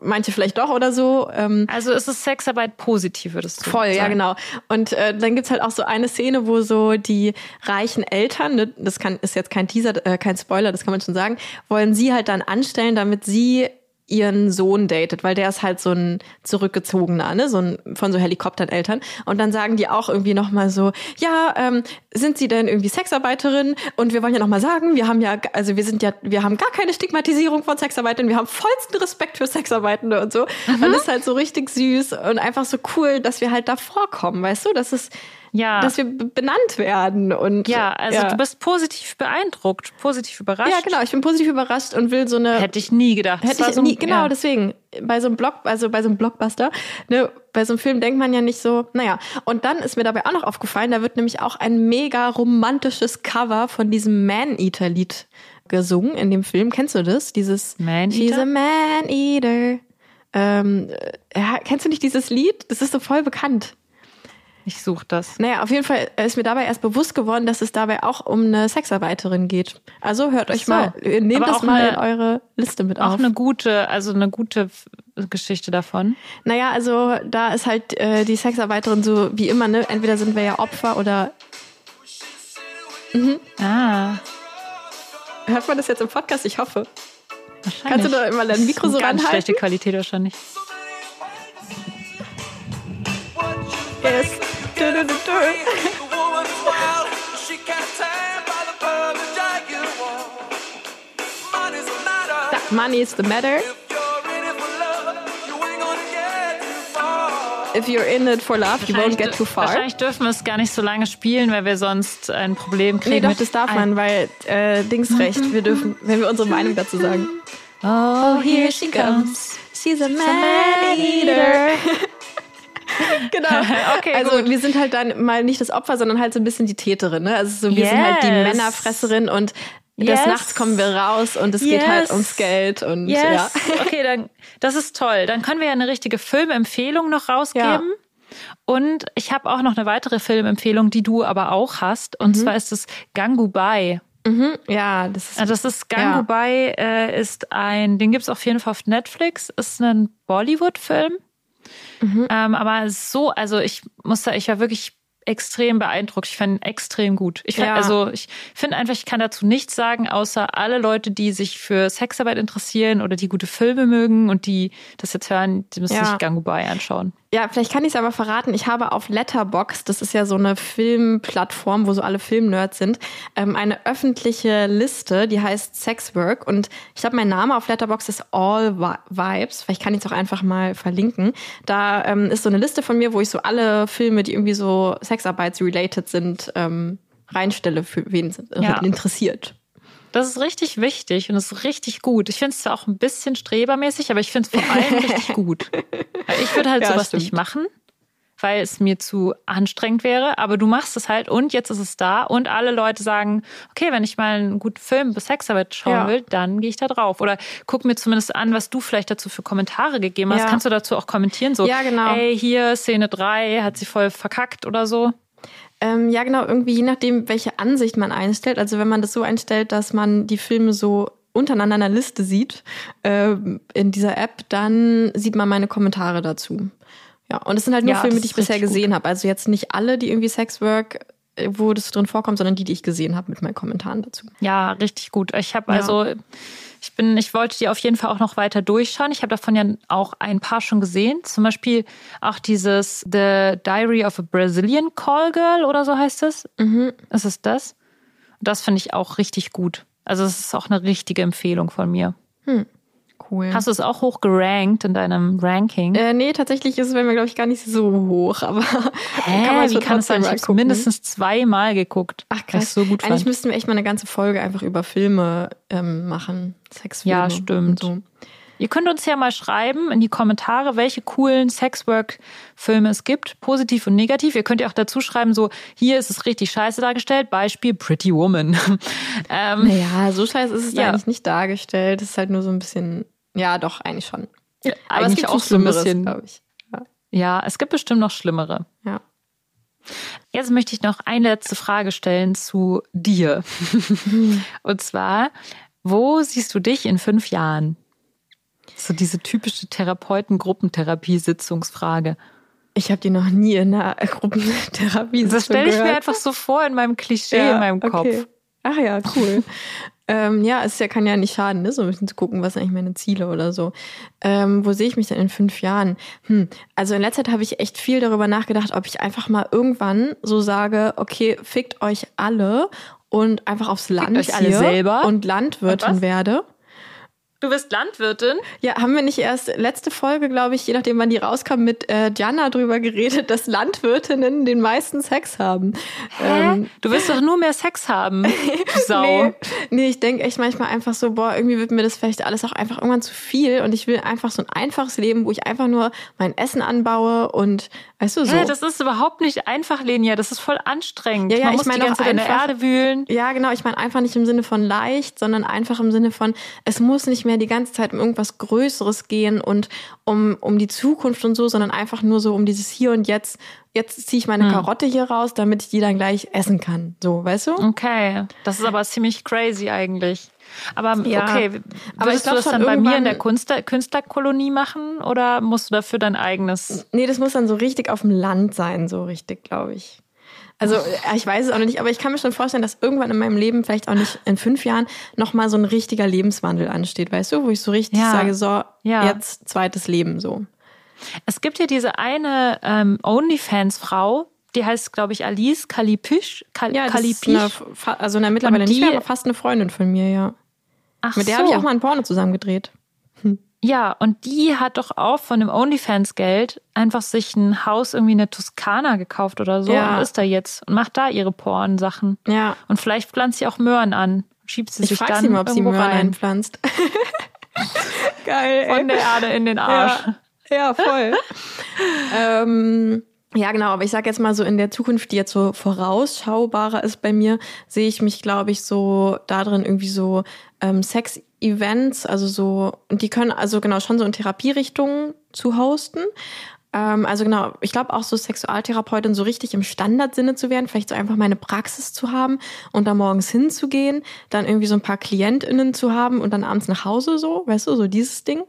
manche vielleicht doch oder so. Ähm, also ist es Sexarbeit positiv, würdest du Voll, sagen. ja genau. Und äh, dann gibt's halt auch so eine Szene, wo so die reichen Eltern, ne, das kann, ist jetzt kein Teaser, äh, kein Spoiler, das kann man schon sagen, wollen sie halt dann anstellen, damit sie ihren Sohn datet, weil der ist halt so ein zurückgezogener, ne, so ein von so Helikoptern-Eltern. Und dann sagen die auch irgendwie nochmal so, ja, ähm, sind Sie denn irgendwie Sexarbeiterin? Und wir wollen ja nochmal sagen, wir haben ja, also wir sind ja, wir haben gar keine Stigmatisierung von Sexarbeitern, wir haben vollsten Respekt für Sexarbeitende und so. Mhm. Und das ist halt so richtig süß und einfach so cool, dass wir halt da vorkommen, weißt du? Das ist ja. dass wir benannt werden. Und, ja, also ja. du bist positiv beeindruckt, positiv überrascht. Ja, genau, ich bin positiv überrascht und will so eine. Hätte ich nie gedacht. Hätte ich so nie, genau, ja. deswegen. Bei so einem Block, also bei so einem Blockbuster, ne, bei so einem Film denkt man ja nicht so, naja. Und dann ist mir dabei auch noch aufgefallen, da wird nämlich auch ein mega romantisches Cover von diesem Man-Eater-Lied gesungen in dem Film. Kennst du das? Dieses Man-Eater? She's a Man-Eater. Ähm, ja, kennst du nicht dieses Lied? Das ist so voll bekannt. Ich suche das. Naja, auf jeden Fall ist mir dabei erst bewusst geworden, dass es dabei auch um eine Sexarbeiterin geht. Also hört euch so. mal, nehmt das mal eine, in eure Liste mit auch auf. Auch eine gute, also eine gute Geschichte davon. Naja, also da ist halt äh, die Sexarbeiterin so wie immer, ne? Entweder sind wir ja Opfer oder. Mhm. Ah. Hört man das jetzt im Podcast? Ich hoffe. Wahrscheinlich. Kannst du da immer dein Mikro so ranhalten? schlechte Qualität wahrscheinlich. Yes. That money is the matter. If you're in it for love, you won't get too far. Wahrscheinlich dürfen wir es gar nicht so lange spielen, weil wir sonst ein Problem kriegen. Nee, doch, das darf man, weil äh, Dingsrecht, wir dürfen, wenn wir unsere Meinung dazu sagen. Oh, here she comes. She's a man-eater. [laughs] [laughs] genau. [laughs] okay, also gut. wir sind halt dann mal nicht das Opfer, sondern halt so ein bisschen die Täterin. Ne? Also so, wir yes. sind halt die Männerfresserin und yes. des Nachts kommen wir raus und es yes. geht halt ums Geld und yes. ja. [laughs] Okay, dann das ist toll. Dann können wir ja eine richtige Filmempfehlung noch rausgeben. Ja. Und ich habe auch noch eine weitere Filmempfehlung, die du aber auch hast. Und mhm. zwar ist es Gangubai. Mhm, ja, das ist. Also das ist Gangubai, ja. äh, ist ein, den gibt's auf jeden Fall auf Netflix, ist ein Bollywood-Film. Mhm. Ähm, aber so, also ich muss sagen, ich war wirklich extrem beeindruckt. Ich fand ihn extrem gut. Ich fand, Ja. also ich finde einfach, ich kann dazu nichts sagen, außer alle Leute, die sich für Sexarbeit interessieren oder die gute Filme mögen und die das jetzt hören, die müssen Ja. sich Gangubai anschauen. Ja, vielleicht kann ich es aber verraten. Ich habe auf Letterboxd, das ist ja so eine Filmplattform, wo so alle Filmnerds sind, ähm, eine öffentliche Liste, die heißt Sexwork. Und ich glaube, mein Name auf Letterboxd ist All Vi- Vibes. Vielleicht kann ich es auch einfach mal verlinken. Da ähm, ist so eine Liste von mir, wo ich so alle Filme, die irgendwie so sexarbeits-related sind, ähm, reinstelle, für wen es Ja. interessiert. Das ist richtig wichtig und das ist richtig gut. Ich finde es zwar auch ein bisschen strebermäßig, aber ich finde es vor allem richtig [laughs] gut. Weil ich würde halt Ja, sowas stimmt. nicht machen, weil es mir zu anstrengend wäre. Aber du machst es halt und jetzt ist es da und alle Leute sagen, okay, wenn ich mal einen guten Film über Sexarbeit schauen Ja. will, dann gehe ich da drauf. Oder guck mir zumindest an, was du vielleicht dazu für Kommentare gegeben hast. Ja. Kannst du dazu auch kommentieren? So, Ja, genau. ey, hier Szene 3, hat sie voll verkackt oder so. Ähm, ja, genau, irgendwie je nachdem, welche Ansicht man einstellt. Also wenn man das so einstellt, dass man die Filme so untereinander in einer Liste sieht ähm, in dieser App, dann sieht man meine Kommentare dazu. Ja, und es sind halt nur Ja, Filme, die ich bisher gesehen habe. Also jetzt nicht alle, die irgendwie Sexwork, äh, wo das drin vorkommt, sondern die, die ich gesehen habe mit meinen Kommentaren dazu. Ja, richtig gut. Ich habe Ja. also, ich bin, ich wollte die auf jeden Fall auch noch weiter durchschauen. Ich habe davon ja auch ein paar schon gesehen. Zum Beispiel auch dieses The Diary of a Brazilian Call Girl oder so heißt es. Mhm. Ist es das? Und das finde ich auch richtig gut. Also es ist auch eine richtige Empfehlung von mir. Cool. Hast du es auch hoch gerankt in deinem Ranking? äh, nee, tatsächlich ist es bei mir, glaube ich, gar nicht so hoch, aber Hä? [laughs] kann man Wie kann es sein? Ich habe mindestens zweimal geguckt. Ach krass. so gut Eigentlich fand. müssten wir echt mal eine ganze Folge einfach über Filme ähm, machen. Sexfilme. Ja, stimmt. So. Ihr könnt uns ja mal schreiben in die Kommentare, welche coolen Sexwork-Filme es gibt, positiv und negativ. Ihr könnt ja auch dazu schreiben, so, hier ist es richtig scheiße dargestellt, Beispiel Pretty Woman. [laughs] ähm, Naja, so scheiße ist es Ja. eigentlich nicht dargestellt. Es ist halt nur so ein bisschen, ja, doch, eigentlich schon. Aber es gibt auch so Schlimmeres, bisschen. glaube ich. Ja. Ja, es gibt bestimmt noch schlimmere. ja. Jetzt möchte ich noch eine letzte Frage stellen zu dir. [laughs] und zwar, wo siehst du dich in fünf Jahren? So diese typische Therapeuten-Gruppentherapie-Sitzungsfrage. Ich habe die noch nie in einer Gruppentherapie Das stelle ich mir einfach so vor in meinem Klischee, in meinem Kopf. okay. Ach ja, cool. Ähm, ja, es ja, kann ja nicht schaden, ne? so ein bisschen zu gucken, was sind eigentlich meine Ziele oder so. Ähm, wo sehe ich mich denn in fünf Jahren? Hm. Also in letzter Zeit habe ich echt viel darüber nachgedacht, ob ich einfach mal irgendwann so sage, okay, fickt euch alle und einfach aufs Land alle selber? und Landwirtin Und werde. Du bist Landwirtin? Ja, haben wir nicht erst letzte Folge, glaube ich, je nachdem wann die rauskam, mit äh, Gianna drüber geredet, dass Landwirtinnen den meisten Sex haben. Ähm, du willst doch nur mehr Sex haben, [laughs] Sau. Nee, nee ich denke echt manchmal einfach so, boah, irgendwie wird mir das vielleicht alles auch einfach irgendwann zu viel und ich will einfach so ein einfaches Leben, wo ich einfach nur mein Essen anbaue und weißt du so. Hä, das ist überhaupt nicht einfach, Lenia. Das ist voll anstrengend. Ja, ja, Man ich meine auch in der Erde wühlen. ja, genau, ich meine einfach nicht im Sinne von leicht, sondern einfach im Sinne von, es muss nicht mehr die ganze Zeit um irgendwas Größeres gehen und um, um die Zukunft und so, sondern einfach nur so um dieses Hier und Jetzt. Jetzt ziehe ich Hm. meine Karotte hier raus, damit ich die dann gleich essen kann. So, weißt du? Okay, das ist aber ziemlich crazy eigentlich. Aber Ja. okay, Aber aber ich würdest glaub du das dann bei mir in der Künstler Künstlerkolonie machen oder musst du dafür dein eigenes? Nee, das muss dann so richtig auf dem Land sein, so richtig, glaube ich. Also äh, ich weiß es auch noch nicht, aber ich kann mir schon vorstellen, dass irgendwann in meinem Leben, vielleicht auch nicht in fünf Jahren, nochmal so ein richtiger Lebenswandel ansteht, weißt du, wo ich so richtig Ja. sage, so, Ja. jetzt zweites Leben so. Es gibt ja diese eine ähm, OnlyFans-Frau, die heißt, glaube ich, Alice Kalipisch. Kal Ja, Kalipisch. eine, also eine mittlerweile Und nicht mehr, die- aber fast eine Freundin von mir, ja. Ach Mit der so. habe ich auch mal ein Porno zusammen gedreht. Ja, und die hat doch auch von dem OnlyFans-Geld einfach sich ein Haus irgendwie in der Toskana gekauft oder so Ja. und ist da jetzt und macht da ihre Porn-Sachen. Ja. Und vielleicht pflanzt sie auch Möhren an. Schiebt sie Ich sich dann sie mal, ob sie Möhren rein. einpflanzt. [laughs] Geil. ey. Von der Erde in den Arsch. Ja, ja voll. [laughs] ähm, ja, genau, aber ich sag jetzt mal so in der Zukunft, die jetzt so vorausschaubarer ist bei mir, sehe ich mich, glaube ich, so da drin irgendwie so ähm, Sex-Events, also so, und die können also genau schon so in Therapierichtungen zu hosten. Ähm, also genau, ich glaube auch so Sexualtherapeutin so richtig im Standardsinne zu werden, vielleicht so einfach meine Praxis zu haben und da morgens hinzugehen, dann irgendwie so ein paar KlientInnen zu haben und dann abends nach Hause so, weißt du, so dieses Ding.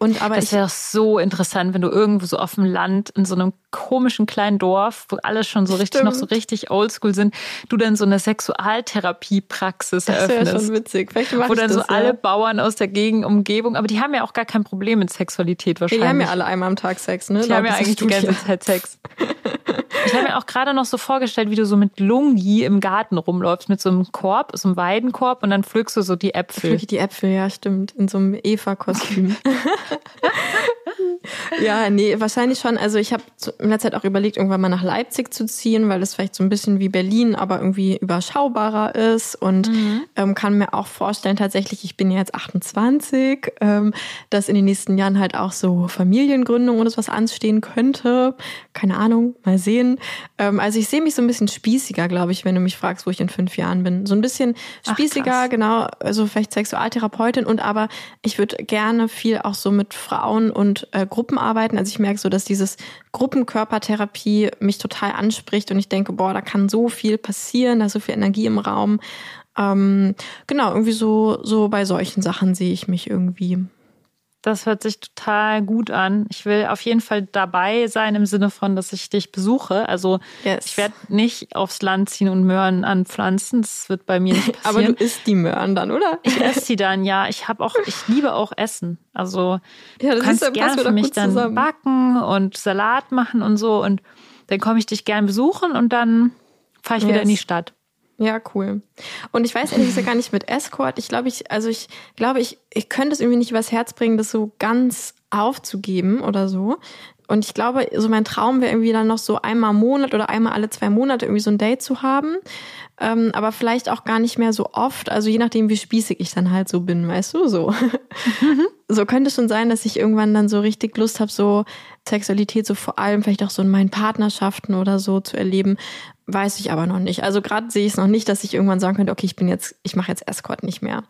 Und aber Das wäre doch so interessant, wenn du irgendwo so auf dem Land in so einem komischen kleinen Dorf, wo alle schon so richtig noch so Stimmt. richtig oldschool sind, du dann so eine Sexualtherapiepraxis das wäre eröffnest. schon witzig. Vielleicht wo dann das, so ja. alle Bauern aus der Gegend, Umgebung, aber die haben ja auch gar kein Problem mit Sexualität wahrscheinlich. die haben ja alle einmal am Tag Sex, ne? Die haben ja Laut eigentlich die dieser ganze Studie. Zeit Sex. [laughs] Ich habe mir auch gerade noch so vorgestellt, wie du so mit Lungi im Garten rumläufst, mit so einem Korb, so einem Weidenkorb und dann pflückst du so die Äpfel. Wirklich die Äpfel, ja, stimmt. In so einem Eva-Kostüm. [laughs] ja, nee, wahrscheinlich schon. Also ich habe in der Zeit auch überlegt, irgendwann mal nach Leipzig zu ziehen, weil das vielleicht so ein bisschen wie Berlin, aber irgendwie überschaubarer ist. Und ähm, kann mir auch vorstellen, tatsächlich, ich bin ja jetzt 28, ähm, dass in den nächsten Jahren halt auch so Familiengründung oder sowas anstehen könnte. Keine Ahnung, mal sehen. Ähm, also ich sehe mich so ein bisschen spießiger, glaube ich, wenn du mich fragst, wo ich in fünf Jahren bin. So ein bisschen Ach, spießiger, krass. genau, also vielleicht Sexualtherapeutin und aber ich würde gerne viel auch so mit Frauen und äh, Gruppen arbeiten. Also ich merke so, dass dieses Gruppenkörpertherapie mich total anspricht und ich denke, boah, da kann so viel passieren, da ist so viel Energie im Raum. Ähm, genau, irgendwie so, so bei solchen Sachen sehe ich mich irgendwie. Das hört sich total gut an. Ich will auf jeden Fall dabei sein im Sinne von, dass ich dich besuche. Also Yes. ich werde nicht aufs Land ziehen und Möhren anpflanzen. Das wird bei mir nicht [laughs] Aber passieren. du isst die Möhren dann, oder? ich esse sie dann, ja. Ich habe auch, ich liebe auch Essen. Also Ja, du kannst gerne für mich dann zusammen. backen und Salat machen und so. Und dann komme ich dich gern besuchen und dann fahre ich wieder Yes. in die Stadt. Ja, cool. Und ich weiß ehrlich gesagt gar nicht mit Escort. Ich glaube, ich, also ich glaube, ich, ich könnte es irgendwie nicht übers Herz bringen, das so ganz aufzugeben oder so. Und ich glaube, so mein Traum wäre irgendwie dann noch so einmal im Monat oder einmal alle zwei Monate irgendwie so ein Date zu haben. Ähm, aber vielleicht auch gar nicht mehr so oft. Also je nachdem, wie spießig ich dann halt so bin, weißt du, so. so könnte schon sein, dass ich irgendwann dann so richtig Lust habe, so Sexualität so vor allem vielleicht auch so in meinen Partnerschaften oder so zu erleben. Weiß ich aber noch nicht. Also gerade sehe ich es noch nicht, dass ich irgendwann sagen könnte, okay, ich bin jetzt, ich mache jetzt Escort nicht mehr.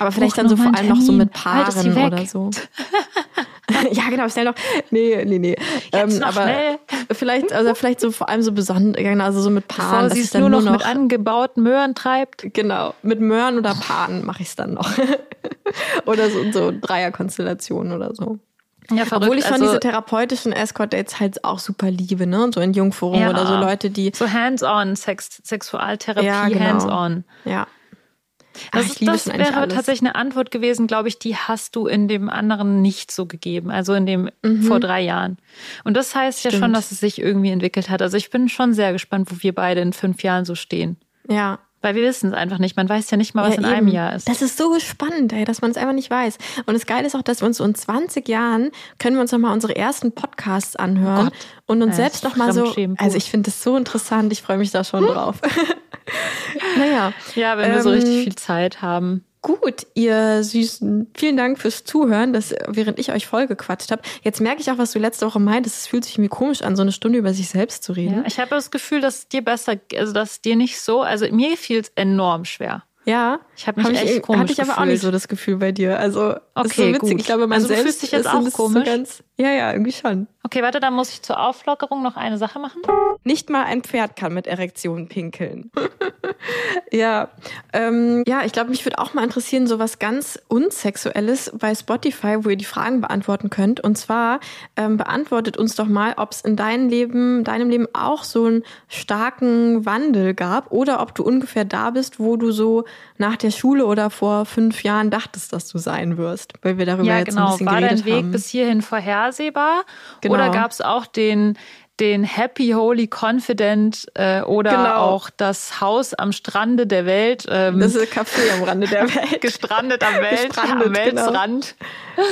Aber vielleicht Buch dann so vor allem noch so mit. Halt es Paaren oder so. [laughs] [laughs] ja, genau, schnell noch. Nee, nee, nee. Ähm, noch aber schnell. vielleicht, also vielleicht so vor allem so besonders, also so mit Paaren, Bevor sie es nur noch, noch, mit angebauten Möhren treibt. genau, mit Möhren oder Paaren mache ich es dann noch. [laughs] oder so, so Dreierkonstellationen oder so. Ja, Obwohl ich schon also, diese therapeutischen Escort-Dates halt auch super liebe, ne? So in Jungforum Ja. oder so Leute, die, so hands-on, Sex, Sexualtherapie, Ja, genau. hands-on. ja. Das, Ach, ist, das wäre alles. tatsächlich eine Antwort gewesen, glaube ich, die hast du in dem anderen nicht so gegeben, also in dem vor drei Jahren. Und das heißt ja schon, Mhm. Stimmt. dass es sich irgendwie entwickelt hat. Also ich bin schon sehr gespannt, wo wir beide in fünf Jahren so stehen. Ja, Weil wir wissen es einfach nicht. Man weiß ja nicht mal, was ja, in einem eben. Jahr ist. Das ist so spannend, ey, dass man es einfach nicht weiß. Und das Geile ist auch, dass wir uns so in 20 Jahren können wir uns nochmal unsere ersten Podcasts anhören Gott. und uns Ja, selbst nochmal so. Also ich finde das so interessant, ich freue mich da schon drauf. [laughs] naja. ja, wenn wir so Ähm, richtig viel Zeit haben. Gut, ihr Süßen, vielen Dank fürs Zuhören, dass, während ich euch vollgequatscht habe. Jetzt merke ich auch, was du letzte Woche meintest. Es fühlt sich irgendwie komisch an, so eine Stunde über sich selbst zu reden. Ja, ich habe das Gefühl, dass es dir besser, also dass es dir nicht so, also mir fiel es enorm schwer. Ja, Ich hab mich Hab echt komisch Hatte ich aber auch gefühlt. nicht so das Gefühl bei dir. Also, ist so Okay, witzig. gut. Ich glaube, man Also selbst fühlst dich jetzt ist auch komisch? So ganz, ja, ja, irgendwie schon. Okay, warte, dann muss ich zur Auflockerung noch eine Sache machen. Nicht mal ein Pferd kann mit Erektion pinkeln. [laughs] ja, ähm, ja, ich glaube, mich würde auch mal interessieren, so was ganz Unsexuelles bei Spotify, wo ihr die Fragen beantworten könnt. Und zwar ähm, beantwortet uns doch mal, ob es in deinem Leben, deinem Leben auch so einen starken Wandel gab oder ob du ungefähr da bist, wo du so nach der Schule oder vor fünf Jahren dachtest, dass du sein wirst, weil wir darüber ja, jetzt genau. ein bisschen War geredet dein Weg haben. bis hierhin vorhersehbar? Genau. Oder gab es auch den, den Happy, Holy, Confident äh, oder Genau. auch das Haus am Strande der Welt? Ähm, das ist Café am Rande der [laughs] Welt. gestrandet am Welt, Gestrandet, am Weltsrand.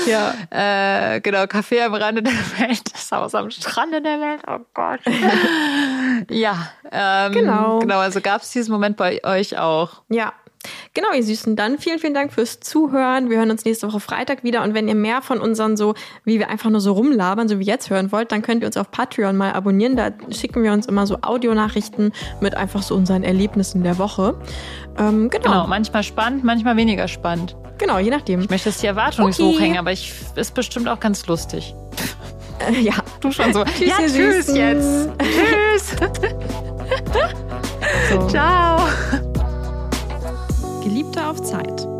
ja. Äh, genau, Café am Rande der Welt, das Haus am Strande der Welt, oh Gott. [laughs] ja, ähm, Genau. Genau, also gab es diesen Moment bei euch auch. Ja. Genau, ihr Süßen. Dann vielen, vielen Dank fürs Zuhören. Wir hören uns nächste Woche Freitag wieder. Und wenn ihr mehr von unseren so, wie wir einfach nur so rumlabern, so wie jetzt hören wollt, dann könnt ihr uns auf Patreon mal abonnieren. Da schicken wir uns immer so Audionachrichten mit einfach so unseren Erlebnissen der Woche. Ähm, genau. Genau, genau. manchmal spannend, manchmal weniger spannend. je nachdem. Ich möchte jetzt die Erwartungen nicht Okay. hochhängen, aber ich ist bestimmt auch ganz lustig. Äh, ja. [laughs] Du schon so. Tschüss, ja, tschüss Süßen. jetzt. [laughs] tschüss. [laughs] So. Ciao. Geliebte auf Zeit.